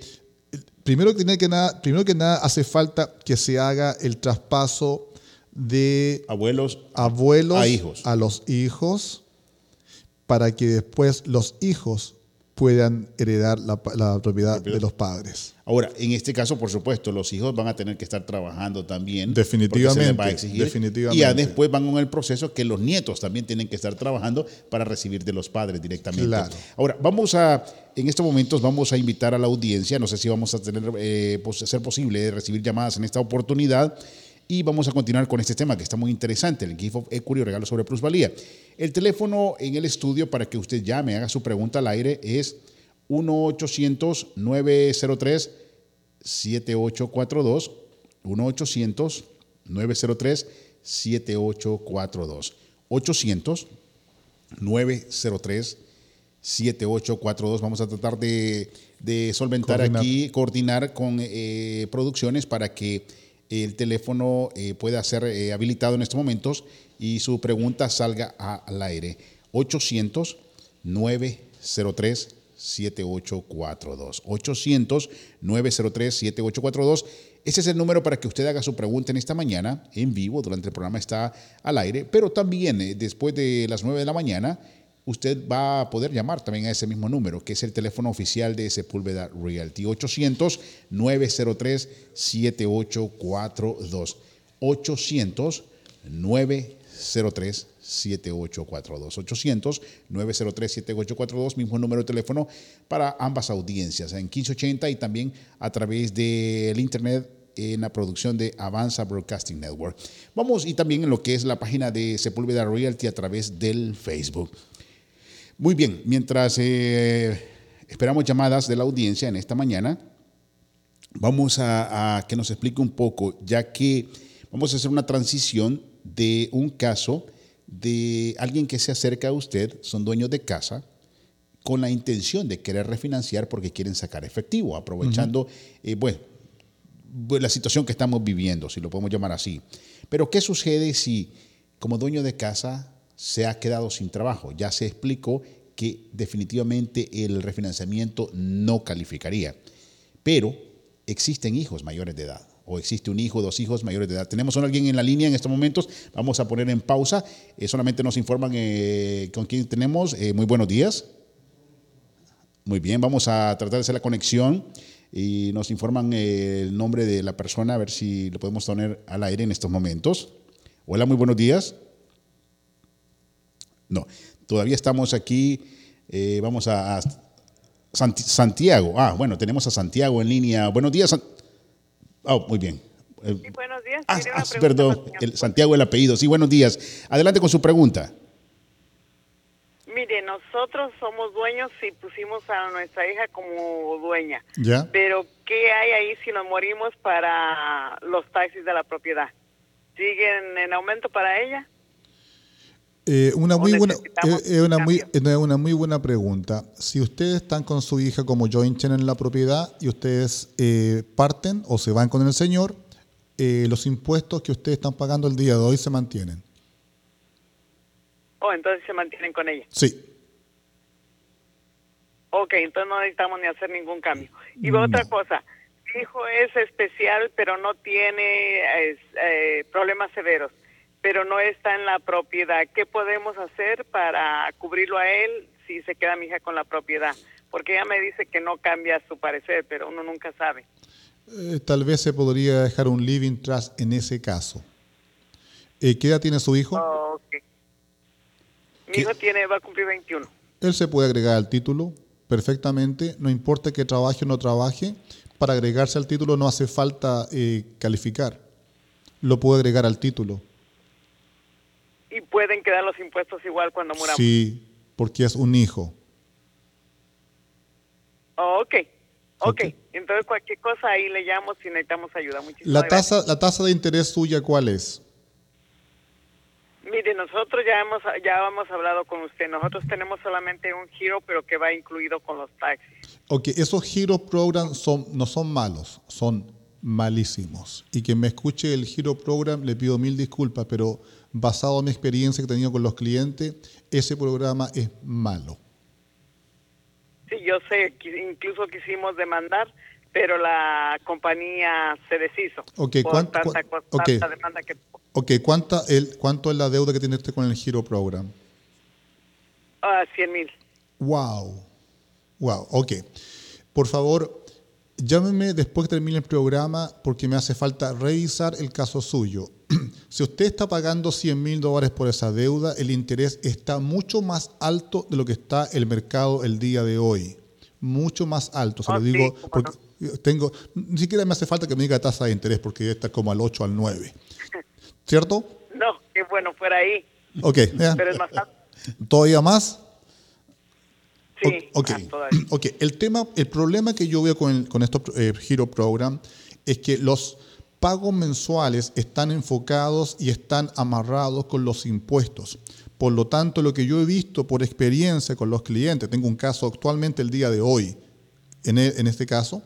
S1: primero que, nada, primero que nada hace falta que se haga el traspaso de
S2: abuelos,
S1: abuelos
S2: a, hijos.
S1: a los hijos para que después los hijos puedan heredar la, propiedad de los padres.
S2: Ahora, en este caso, por supuesto, los hijos van a tener que estar trabajando también.
S1: Definitivamente. definitivamente.
S2: Y ya después van con el proceso que los nietos también tienen que estar trabajando para recibir de los padres directamente.
S1: Claro.
S2: Ahora, vamos a, en estos momentos vamos a invitar a la audiencia, no sé si vamos a tener, eh, ser posible recibir llamadas en esta oportunidad y vamos a continuar con este tema que está muy interesante, el Gift of Equity o regalo sobre plusvalía. El teléfono en el estudio para que usted llame, haga su pregunta al aire es 1-800-903. 7842 1-800-903-7842. 800-903-7842. Vamos a tratar de, solventar aquí, coordinar con eh, producciones para que el teléfono eh, pueda ser eh, habilitado en estos momentos y su pregunta salga al aire. 800 903 7842. 800-903-7842. Ese es el número para que usted haga su pregunta en esta mañana, en vivo, durante el programa está al aire, pero también eh, después de las 9 de la mañana, usted va a poder llamar también a ese mismo número, que es el teléfono oficial de Sepúlveda Realty, 800-903-7842. 800-903-7842. 7842 800 903 7842 mismo número de teléfono para ambas audiencias en 1580 y también a través del internet en la producción de Avanza Broadcasting Network. Vamos y también en lo que es la página de Sepúlveda Realty a través del Facebook. Muy bien, mientras eh, esperamos llamadas de la audiencia en esta mañana, vamos a, a que nos explique un poco, ya que vamos a hacer una transición de un caso de alguien que se acerca a usted, son dueños de casa, con la intención de querer refinanciar porque quieren sacar efectivo, aprovechando, eh, bueno, la situación que estamos viviendo, si lo podemos llamar así. Pero ¿qué sucede si como dueño de casa se ha quedado sin trabajo? Ya se explicó que definitivamente el refinanciamiento no calificaría, pero existen hijos mayores de edad o existe un hijo, dos hijos mayores de edad. Tenemos a alguien en la línea en estos momentos, vamos a poner en pausa, eh, solamente nos informan eh, con quién tenemos. Eh, muy buenos días. Muy bien, vamos a tratar de hacer la conexión y nos informan el nombre de la persona, a ver si lo podemos poner al aire en estos momentos. Hola, muy buenos días. No, todavía estamos aquí, vamos a, Santiago. Ah, bueno, tenemos a Santiago en línea. Buenos días. Oh, muy bien.
S3: Sí, buenos días.
S2: Ah, ah perdón, el, Santiago el apellido. Sí, buenos días. Adelante con su pregunta.
S3: Mire, nosotros somos dueños y pusimos a nuestra hija como dueña.
S2: ¿Ya?
S3: Pero, ¿qué hay ahí si nos morimos para los taxis de la propiedad? ¿Siguen en aumento para ella?
S1: Eh, una, muy buena, eh, una, muy, una muy buena pregunta. Si ustedes están con su hija como joint en la propiedad y ustedes eh, parten o se van con el señor, los impuestos que ustedes están pagando el día de hoy se mantienen.
S3: Oh, entonces se mantienen con ella.
S1: Sí.
S3: Ok, entonces no necesitamos ni hacer ningún cambio. Y otra cosa, mi hijo es especial, pero no tiene problemas severos pero no está en la propiedad. ¿Qué podemos hacer para cubrirlo a él si se queda mi hija con la propiedad? Porque ella me dice que no cambia su parecer, pero uno nunca sabe.
S1: Eh, tal vez se podría dejar un living trust en ese caso. Eh, ¿Qué edad tiene su hijo?
S3: Oh, Mi hijo tiene, va a cumplir 21.
S1: Él se puede agregar al título perfectamente, no importa que trabaje o no trabaje, para agregarse al título no hace falta eh, calificar, lo puede agregar al título
S3: y pueden quedar los impuestos igual cuando muramos.
S1: Sí, porque es un hijo.
S3: Oh, ok, ok. Entonces cualquier cosa ahí le llamo si necesitamos ayuda. Muchísimas
S1: la tasa, ¿La tasa de interés suya cuál es?
S3: Mire, nosotros ya hemos ya hemos hablado con usted. Nosotros tenemos solamente un giro, pero que va incluido con los taxis.
S1: Ok, esos giro program son, no son malos, son malísimos. Y quien me escuche el giro program le pido mil disculpas, pero basado en mi experiencia que he tenido con los clientes, ese programa es malo.
S3: Sí, yo sé, incluso quisimos demandar, pero la compañía se deshizo.
S1: Ok, ¿cuánto, demanda que... ok, ¿cuánta el, ¿cuánto es la deuda que tiene usted con el Giro Program?
S3: Ah, 100 mil.
S1: Wow, wow, ok. Por favor, Llámeme después que termine el programa porque me hace falta revisar el caso suyo. si usted está pagando 100 mil dólares por esa deuda, el interés está mucho más alto de lo que está el mercado el día de hoy. Mucho más alto, se lo ah, digo porque tengo, ni siquiera me hace falta que me diga tasa de interés porque está como al 8 al 9. ¿Cierto?
S3: No, qué bueno, fuera ahí.
S1: Ok,
S3: Pero es más alto.
S1: ¿Todavía más?
S3: Sí,
S1: ok,
S3: ah,
S1: ok. El, tema, el problema que yo veo con, con estos eh, Hero Program es que los pagos mensuales están enfocados y están amarrados con los impuestos. Por lo tanto, lo que yo he visto por experiencia con los clientes, tengo un caso actualmente el día de hoy, en, e, en este caso,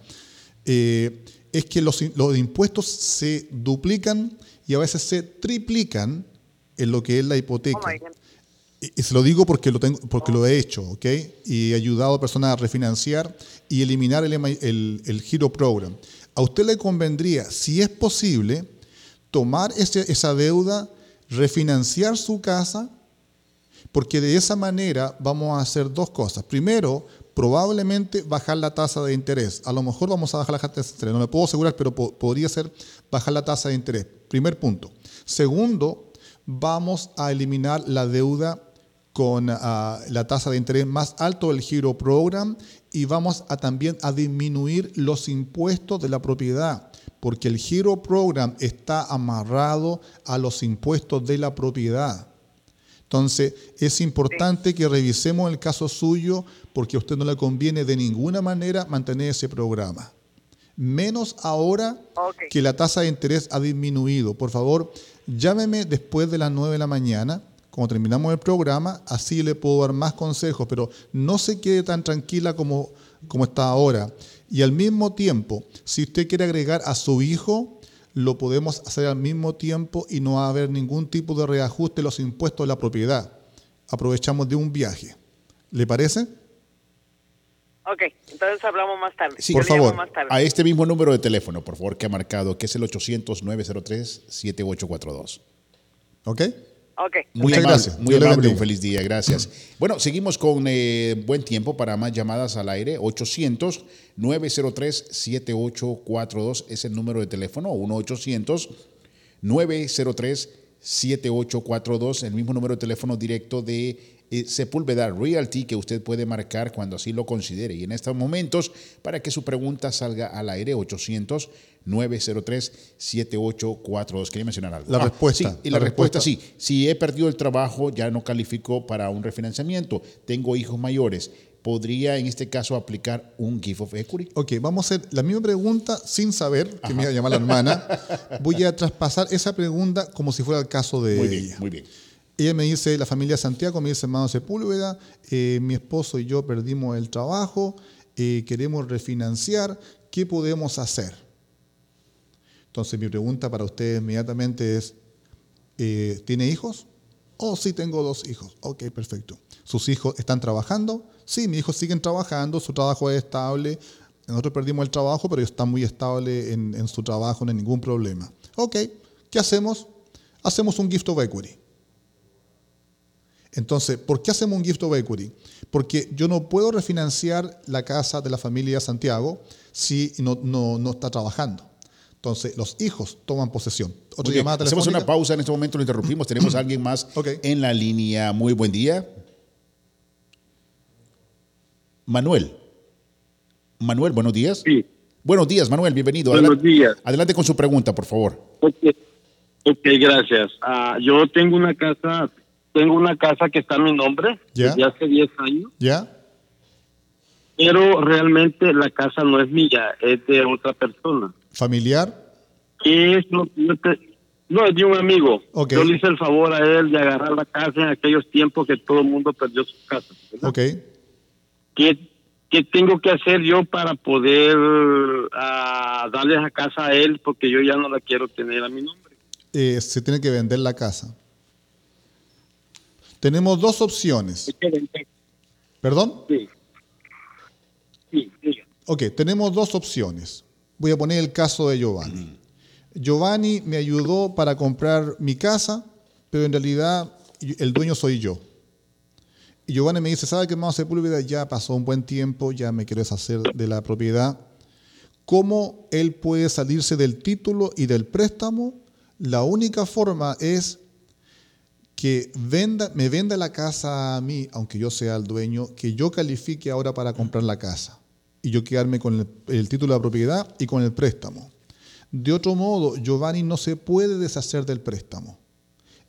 S1: eh, es que los, los, impuestos se duplican y a veces se triplican en lo que es la hipoteca. Oh y, se lo digo porque lo, tengo, porque lo he hecho, ¿ok? Y he ayudado a personas a refinanciar y eliminar el, Giro Program. A usted le convendría, si es posible, tomar esa deuda, refinanciar su casa, porque de esa manera vamos a hacer dos cosas. Primero, probablemente bajar la tasa de interés. A lo mejor vamos a bajar la tasa de interés, no me puedo asegurar, pero podría ser bajar la tasa de interés. Primer punto. Segundo, vamos a eliminar la deuda con ah, la tasa de interés más alto del Giro Program y vamos a también a disminuir los impuestos de la propiedad, porque el Giro Program está amarrado a los impuestos de la propiedad. Entonces, es importante que revisemos el caso suyo porque a usted no le conviene de ninguna manera mantener ese programa. Menos ahora que la tasa de interés ha disminuido. Por favor, llámeme después de las 9 de la mañana cuando terminamos el programa, así le puedo dar más consejos, pero no se quede tan tranquila como, como está ahora. Y al mismo tiempo, si usted quiere agregar a su hijo, lo podemos hacer al mismo tiempo y no va a haber ningún tipo de reajuste de los impuestos de la propiedad. Aprovechamos de un viaje. ¿Le parece?
S3: Ok, entonces hablamos más tarde.
S2: Sí, por favor, a este mismo número de teléfono, por favor, que ha marcado, que es el 800-903-7842.
S1: ¿Ok?
S2: Muchas gracias. Muy amable, un feliz día, gracias. Bueno, seguimos con eh, buen tiempo para más llamadas al aire. 800-903-7842 es el número de teléfono. 1-800-903-7842, el mismo número de teléfono directo de Sepúlveda Realty que usted puede marcar cuando así lo considere. Y en estos momentos, para que su pregunta salga al aire, 800 903-7842. Quería mencionar algo.
S1: La ah, respuesta.
S2: Sí, y la, respuesta, sí. Si he perdido el trabajo, ya no califico para un refinanciamiento. Tengo hijos mayores. ¿Podría en este caso aplicar un gift of equity?
S1: Ok, vamos a hacer la misma pregunta sin saber que me iba a llamar la hermana. Voy a traspasar esa pregunta como si fuera el caso de
S2: muy bien, Muy bien.
S1: Ella me dice, la familia Santiago me dice, hermano Sepúlveda, eh, mi esposo y yo perdimos el trabajo, eh, queremos refinanciar, ¿qué podemos hacer? Entonces mi pregunta para ustedes inmediatamente es, eh, ¿tiene hijos? Oh, sí, tengo dos hijos. Ok, perfecto. ¿Sus hijos están trabajando? Sí, mis hijos siguen trabajando, su trabajo es estable. Nosotros perdimos el trabajo, pero ellos están muy estables en, en su trabajo, no hay ningún problema. Ok, ¿qué hacemos? Hacemos un gift of equity. Entonces, ¿por qué hacemos un gift of equity? Porque yo no puedo refinanciar la casa de la familia Santiago si no, no, no está trabajando. Entonces, los hijos toman posesión.
S2: Otra llamada Hacemos una pausa en este momento, lo interrumpimos. Tenemos a alguien más en la línea. Muy buen día. Manuel. Manuel, buenos días.
S4: Sí.
S2: Buenos días, Manuel, bienvenido.
S4: Buenos días.
S2: Adelante con su pregunta, por favor.
S4: Ok, okay gracias. Ah, yo tengo una casa, tengo una casa que está en mi nombre desde hace 10 años.
S1: ¿Ya?
S4: Pero realmente la casa no es mía, es de otra persona
S1: familiar?
S4: es lo No, es de un amigo. Yo le hice el favor a él de agarrar la casa en aquellos tiempos que todo el mundo perdió su casa.
S1: Ok.
S4: ¿Qué, ¿Qué, tengo que hacer yo para poder uh, darle esa casa a él? Porque yo ya no la quiero tener a mi nombre.
S1: Eh, se tiene que vender la casa. Tenemos dos opciones. ¿Perdón?
S4: Sí. Sí, sí.
S1: Ok, tenemos dos opciones. Voy a poner el caso de Giovanni. Giovanni me ayudó para comprar mi casa, pero en realidad el dueño soy yo. Y Giovanni me dice, ¿sabe qué, hermano Sepúlveda? Ya pasó un buen tiempo, ya me quiero deshacer de la propiedad. ¿Cómo él puede salirse del título y del préstamo? La única forma es que venda, me venda la casa a mí, aunque yo sea el dueño, que yo califique ahora para comprar la casa y yo quedarme con el, título de propiedad y con el préstamo. De otro modo, Giovanni no se puede deshacer del préstamo.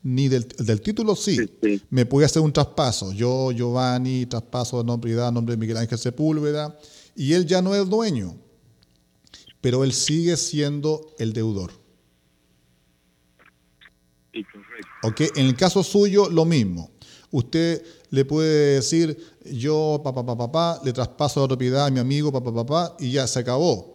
S1: ni del, del título sí.
S4: Sí, sí.
S1: Me puede hacer un traspaso. Yo, Giovanni, traspaso de nombre y edad, nombre de Miguel Ángel Sepúlveda, y él ya no es dueño, pero él sigue siendo el deudor.
S4: Sí, correcto.
S1: ¿Ok? En el caso suyo, lo mismo. Usted le puede decir, yo, papá, papá, papá, le traspaso la propiedad a mi amigo, papá, papá, y ya se acabó.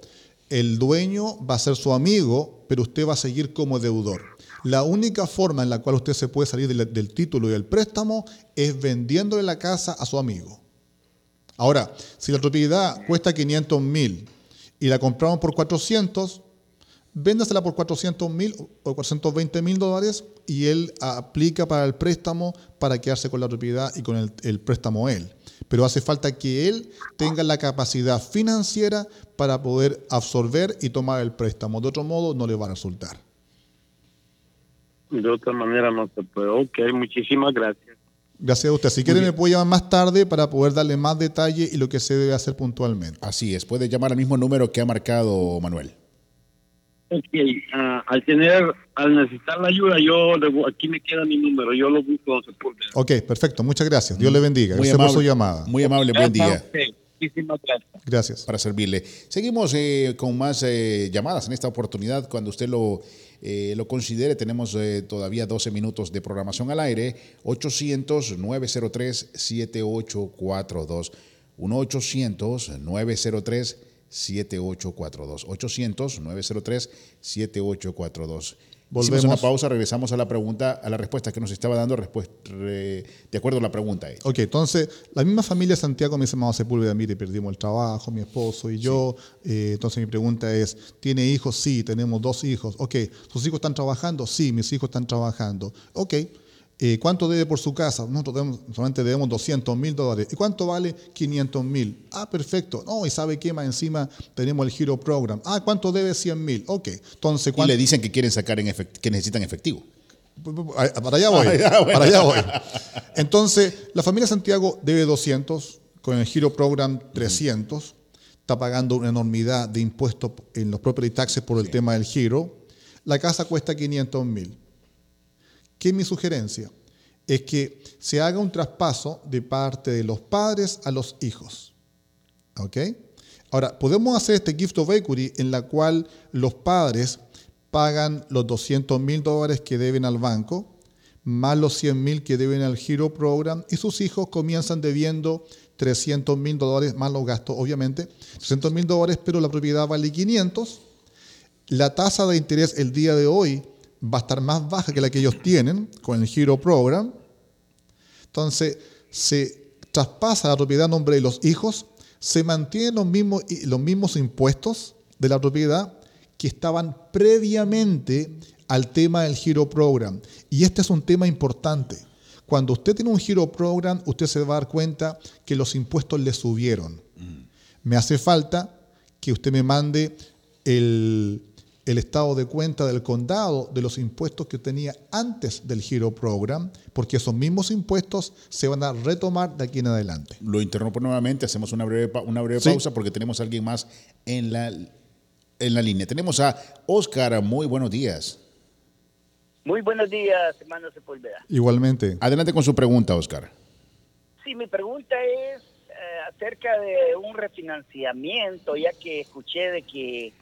S1: El dueño va a ser su amigo, pero usted va a seguir como deudor. La única forma en la cual usted se puede salir del, título y del préstamo es vendiéndole la casa a su amigo. Ahora, si la propiedad cuesta 500 mil y la compramos por 400, véndasela por 400 mil o 420 mil dólares y él aplica para el préstamo para quedarse con la propiedad y con el, el préstamo él. Pero hace falta que él tenga la capacidad financiera para poder absorber y tomar el préstamo. De otro modo, no le va a resultar.
S4: De otra manera no se puede. Ok, muchísimas gracias.
S1: Gracias a usted. Si quiere, me puede llamar más tarde para poder darle más detalle y lo que se debe hacer puntualmente.
S2: Así es, puede llamar al mismo número que ha marcado Manuel.
S4: Ok, ah, al tener, al necesitar la ayuda, yo aquí me queda mi número, yo lo busco donde se.
S1: Ok, perfecto. Muchas gracias. Dios le bendiga.
S2: Muy
S1: Gracias por
S2: amable,
S1: su llamada.
S2: Muy amable, buen día.
S4: Ok, muchísimas gracias.
S1: Gracias.
S2: para servirle. Seguimos eh, con más eh, llamadas en esta oportunidad. Cuando usted lo, eh, lo considere, tenemos eh, todavía 12 minutos de programación al aire. 800-903-7842. 1-800-903-7842. 800-903-7842. Hicimos
S1: Volvemos.
S2: una pausa, regresamos a la pregunta, a la respuesta que nos estaba dando, de acuerdo a la pregunta. eh.
S1: Ok, entonces, la misma familia Santiago me dice, mamá Sepúlveda, mire, perdimos el trabajo, mi esposo y yo. Eh, entonces, mi pregunta es, ¿tiene hijos? Sí, tenemos dos hijos. Ok, ¿sus hijos están trabajando? Sí, mis hijos están trabajando. Ok, eh, ¿cuánto debe por su casa? Nosotros debemos- solamente debemos 200 mil dólares. ¿Y cuánto vale 500 mil? Ah, perfecto. No, ¿y sabe qué? Más encima tenemos el Hero Program. Ah, ¿cuánto debe 100 mil? Ok, entonces,
S2: Y le dicen que quieren sacar en que necesitan efectivo.
S1: Para allá voy.
S2: Ah, ya, bueno.
S1: Para allá voy. Entonces, la familia Santiago debe 200, con el Giro Program 300, está pagando una enormidad de impuestos en los property taxes por el tema del giro. La casa cuesta 500 mil. ¿Qué es mi sugerencia? Es que se haga un traspaso de parte de los padres a los hijos. ¿Ok? Ahora, podemos hacer este gift of equity en la cual los padres pagan los 200 mil dólares que deben al banco, más los 100 mil que deben al Hero Program, y sus hijos comienzan debiendo 300 mil dólares, más los gastos, obviamente, 300 mil dólares, pero la propiedad vale 500. La tasa de interés el día de hoy va a estar más baja que la que ellos tienen con el Hero Program. Entonces, se traspasa la propiedad a nombre de los hijos, se mantienen los mismos, los mismos impuestos de la propiedad que estaban previamente al tema del Hero Program. Y este es un tema importante. Cuando usted tiene un Hero Program, usted se va a dar cuenta que los impuestos le subieron. Me hace falta que usted me mande el, el estado de cuenta del condado de los impuestos que tenía antes del Hero Program, porque esos mismos impuestos se van a retomar de aquí en adelante.
S2: Lo interrumpo nuevamente, hacemos una breve, pa- una breve
S1: Sí.
S2: pausa porque tenemos a alguien más en la, en la línea. Tenemos a Oscar, muy buenos días.
S5: Muy buenos días, hermano Sepúlveda.
S1: Igualmente.
S2: Adelante con su pregunta, Oscar.
S5: Sí, mi pregunta es eh, acerca de un refinanciamiento, ya que escuché de que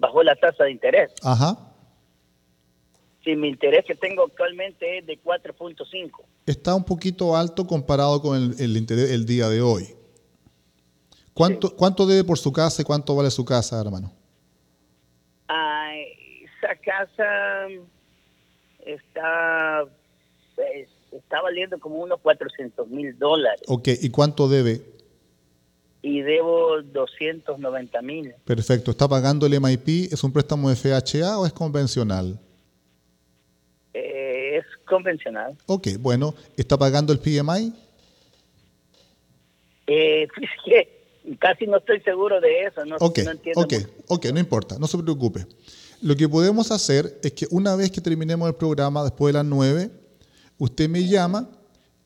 S5: bajó la tasa de interés.
S1: Ajá.
S5: Si mi interés que tengo actualmente es de 4.5.
S1: Está un poquito alto comparado con el, el interés el día de hoy. ¿Cuánto, ¿Cuánto debe por su casa y cuánto vale su casa, hermano?
S5: Ah, esa casa está, pues, está valiendo como unos 400 mil dólares
S1: Ok, ¿y cuánto debe?
S5: Y debo 290 mil.
S1: Perfecto. ¿Está pagando el MIP? ¿Es un préstamo de FHA o es convencional?
S5: Eh, es convencional.
S1: Ok, bueno. ¿Está pagando el PMI?
S5: Eh, fíjese, casi no estoy seguro de eso, no,
S1: Ok,
S5: no entiendo.
S1: ok,
S5: mucho.
S1: ok, no importa, no se preocupe. Lo que podemos hacer es que una vez que terminemos el programa, después de las 9, usted me llama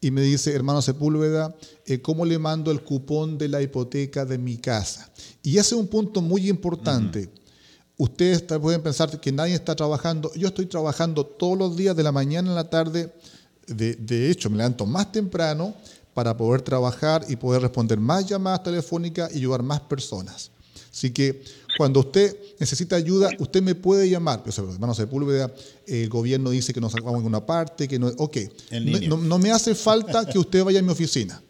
S1: y me dice, hermano Sepúlveda, eh, ¿cómo le mando el cupón de la hipoteca de mi casa? Y ese es un punto muy importante. Ustedes pueden pensar que nadie está trabajando. Yo estoy trabajando todos los días de la mañana a la tarde. De, de hecho, me levanto más temprano para poder trabajar y poder responder más llamadas telefónicas y ayudar más personas. Así que cuando usted necesita ayuda, usted me puede llamar. Pero, hermano Sepúlveda, el gobierno dice que nos sacamos en una parte, que no. Ok, no, no, me hace falta que usted vaya a mi oficina,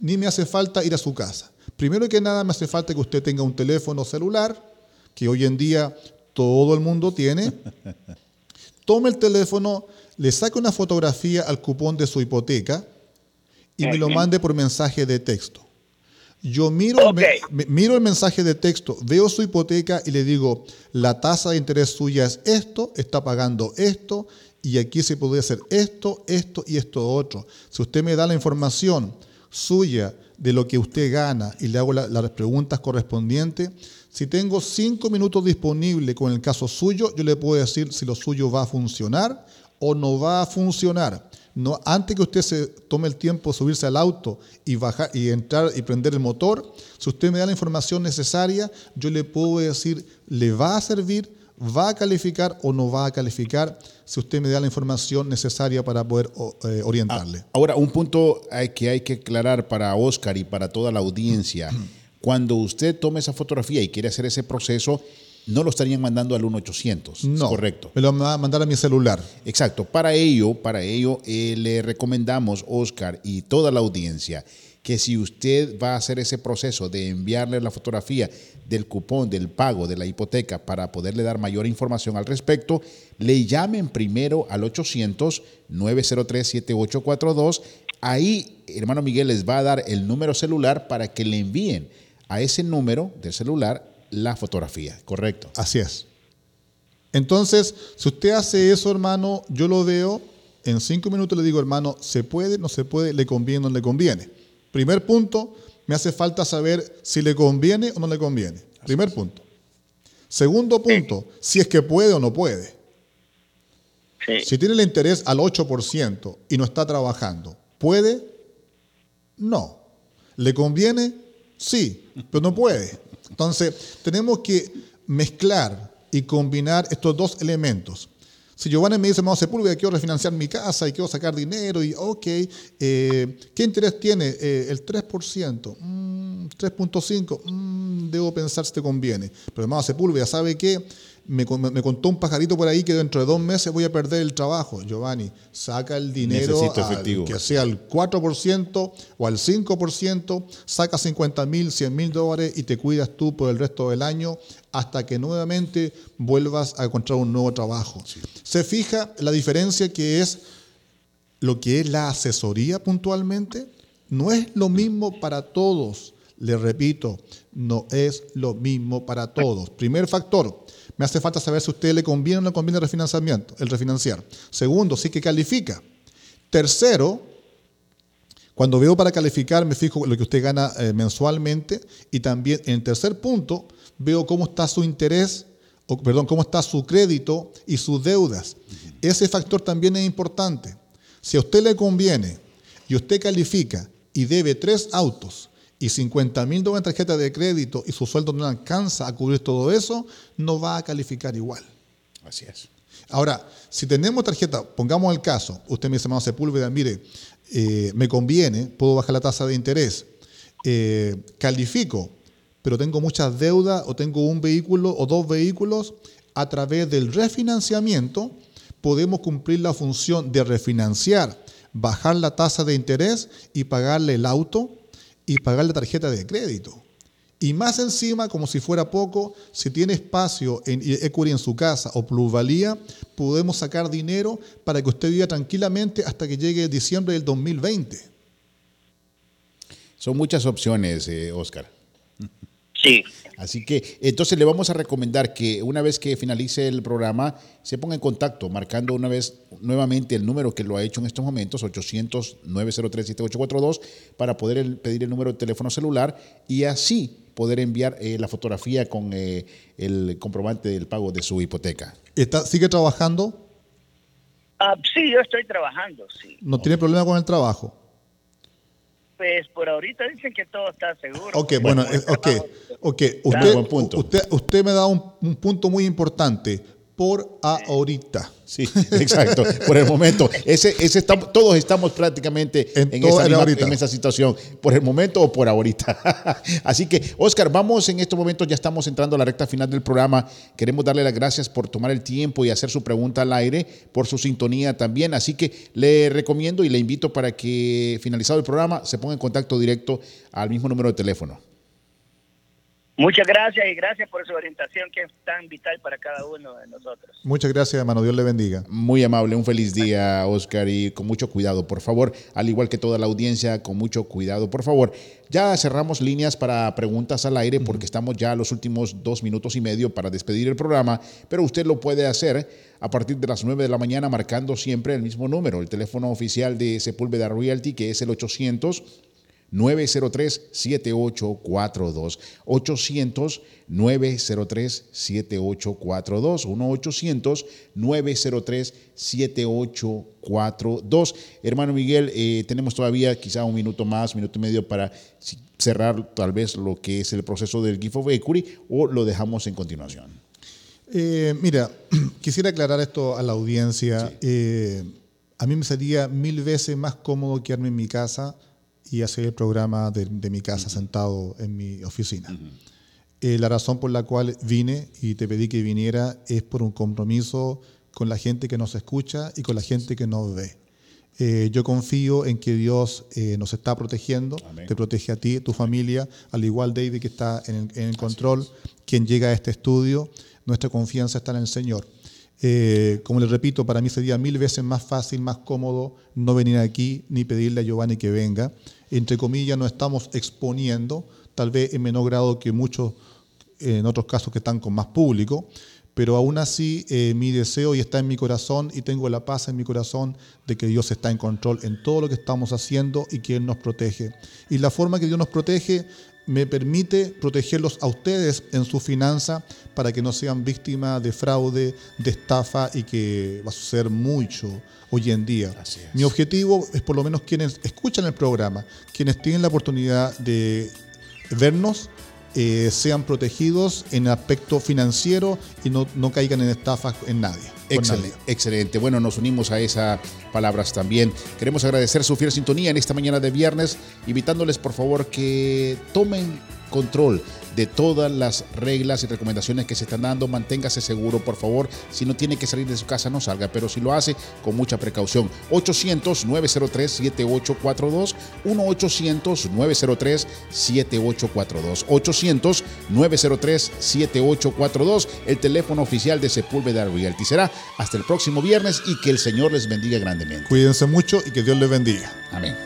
S1: ni me hace falta ir a su casa. Primero que nada, me hace falta que usted tenga un teléfono celular, que hoy en día todo el mundo tiene. Tome el teléfono, le saque una fotografía al cupón de su hipoteca y me lo mande por mensaje de texto. Yo miro, miro el mensaje de texto, veo su hipoteca y le digo, la tasa de interés suya es esto, está pagando esto, y aquí se puede hacer esto, esto y esto otro. Si usted me da la información suya de lo que usted gana y le hago las preguntas correspondientes, si tengo cinco minutos disponibles con el caso suyo, yo le puedo decir si lo suyo va a funcionar o no va a funcionar. No, antes que usted se tome el tiempo de subirse al auto y bajar y entrar y prender el motor, si usted me da la información necesaria, yo le puedo decir, ¿le va a servir? ¿Va a calificar o no va a calificar? Si usted me da la información necesaria para poder eh, orientarle. Ah,
S2: ahora, un punto que hay que aclarar para Oscar y para toda la audiencia. Cuando usted tome esa fotografía y quiere hacer ese proceso, no lo estarían mandando al 1800.
S1: No,
S2: correcto.
S1: Me lo va a mandar a mi celular.
S2: Exacto. Para ello, para ello eh, le recomendamos, Oscar y toda la audiencia, que si usted va a hacer ese proceso de enviarle la fotografía del cupón, del pago de la hipoteca para poderle dar mayor información al respecto, le llamen primero al 800-903-7842. Ahí, hermano Miguel, les va a dar el número celular para que le envíen a ese número de celular la fotografía, correcto.
S1: Así es. Entonces, si usted hace eso, hermano, yo lo veo, en cinco minutos le digo, hermano, ¿se puede, no se puede, le conviene o no le conviene? Primer punto, me hace falta saber si le conviene o no le conviene. Primer punto. Segundo punto, si es que puede o no puede. Si tiene el interés al 8% y no está trabajando, ¿puede? No. ¿Le conviene? Sí, pero no puede. Entonces, tenemos que mezclar y combinar estos dos elementos. Si Giovanni me dice, vamos Sepúlveda, quiero refinanciar mi casa y quiero sacar dinero, y ok, eh, ¿qué interés tiene? Eh, el 3%, 3.5%, mm, mm, debo pensar si te conviene. Pero hermano Sepúlveda, ¿sabe qué? Me, contó un pajarito por ahí que dentro de dos meses voy a perder el trabajo. Giovanni, saca el dinero que sea al 4% o al 5%, saca 50 mil, 100 mil dólares y te cuidas tú por el resto del año hasta que nuevamente vuelvas a encontrar un nuevo trabajo. Se fija la diferencia que es lo que es la asesoría puntualmente. No es lo mismo para todos. Le repito, no es lo mismo para todos. Primer factor, me hace falta saber si a usted le conviene o no conviene el refinanciamiento, el refinanciar. Segundo, sí que califica. Tercero, cuando veo para calificar, me fijo lo que usted gana eh, mensualmente. Y también, en tercer punto, veo cómo está su interés, o, perdón, cómo está su crédito y sus deudas. Ese factor también es importante. Si a usted le conviene y usted califica y debe tres autos y 50 mil dólares en tarjeta de crédito y su sueldo no alcanza a cubrir todo eso, no va a calificar igual.
S2: Así es.
S1: Ahora, si tenemos tarjeta, pongamos el caso, usted me dice, hermano Sepúlveda, mire, eh, me conviene, puedo bajar la tasa de interés, eh, califico, pero tengo muchas deudas o tengo un vehículo o dos vehículos, a través del refinanciamiento podemos cumplir la función de refinanciar, bajar la tasa de interés y pagarle el auto y pagar la tarjeta de crédito. Y más encima, como si fuera poco, si tiene espacio en equity en su casa o plusvalía, podemos sacar dinero para que usted viva tranquilamente hasta que llegue diciembre del 2020.
S2: Son muchas opciones, eh, Oscar.
S5: Sí.
S2: Así que entonces le vamos a recomendar que una vez que finalice el programa se ponga en contacto marcando una vez nuevamente el número que lo ha hecho en estos momentos, 800-903-7842, para poder pedir el número de teléfono celular y así poder enviar eh, la fotografía con eh, el comprobante del pago de su hipoteca.
S1: ¿Está, ¿Sigue trabajando?
S5: Ah, sí, yo estoy trabajando, sí.
S1: ¿No tiene problema con el trabajo?
S5: Pues por ahorita dicen que todo está seguro.
S1: Ok, bueno, eh, ok, ok. Usted, usted, usted me da un, un punto muy importante por ahorita.
S2: Sí, exacto, por el momento. Ese, ese estamos, todos estamos prácticamente en, esa, situación, por el momento o por ahorita. Así que, Oscar, vamos en estos momentos, ya estamos entrando a la recta final del programa. Queremos darle las gracias por tomar el tiempo y hacer su pregunta al aire, por su sintonía también. Así que le recomiendo y le invito para que, finalizado el programa, se ponga en contacto directo al mismo número de teléfono.
S5: Muchas gracias y gracias por su orientación que es tan vital para cada uno de nosotros.
S1: Muchas gracias, hermano. Dios le bendiga.
S2: Muy amable. Un feliz día, Oscar, y con mucho cuidado, por favor. Al igual que toda la audiencia, con mucho cuidado, por favor. Ya cerramos líneas para preguntas al aire porque estamos ya a los últimos dos minutos y medio para despedir el programa, pero usted lo puede hacer a partir de las 9 de la mañana marcando siempre el mismo número, el teléfono oficial de Sepúlveda Realty, que es el 800 903-7842. 800-903-7842. 1-800-903-7842. Hermano Miguel, eh, tenemos todavía quizá un minuto más, minuto y medio para cerrar tal vez lo que es el proceso del GIF of Equity o lo dejamos en continuación.
S1: Eh, mira, quisiera aclarar esto a la audiencia. Eh, a mí me sería mil veces más cómodo quedarme en mi casa y hacer el programa de, mi casa sentado en mi oficina. Eh, la razón por la cual vine y te pedí que viniera es por un compromiso con la gente que nos escucha y con la gente que nos ve. Eh, yo confío en que Dios eh, nos está protegiendo, te protege a ti, tu familia, al igual David que está en el, control, quien llega a este estudio, nuestra confianza está en el Señor. Como les repito, para mí sería mil veces más fácil, más cómodo no venir aquí ni pedirle a Giovanni que venga entre comillas, no estamos exponiendo, tal vez en menor grado que muchos en otros casos que están con más público, pero aún así eh, mi deseo y está en mi corazón y tengo la paz en mi corazón de que Dios está en control en todo lo que estamos haciendo y que Él nos protege. Y la forma que Dios nos protege me permite protegerlos a ustedes en su finanza para que no sean víctimas de fraude, de estafa y que va a suceder mucho hoy en día. Mi objetivo es por lo menos quienes escuchan el programa, quienes tienen la oportunidad de vernos, eh, sean protegidos en aspecto financiero y no, no caigan en estafas en nadie.
S2: Excelente, excelente. Bueno, nos unimos a esas palabras también. Queremos agradecer su fiel sintonía en esta mañana de viernes, invitándoles por favor que tomen control de todas las reglas y recomendaciones que se están dando. Manténgase seguro, por favor. Si no tiene que salir de su casa, no salga, pero si lo hace, con mucha precaución. 800-903-7842, 1-800-903-7842, 800-903-7842, el teléfono oficial de Sepúlveda Realty. Será hasta el próximo viernes y que el Señor les bendiga grandemente.
S1: Cuídense mucho y que Dios les bendiga.
S2: Amén.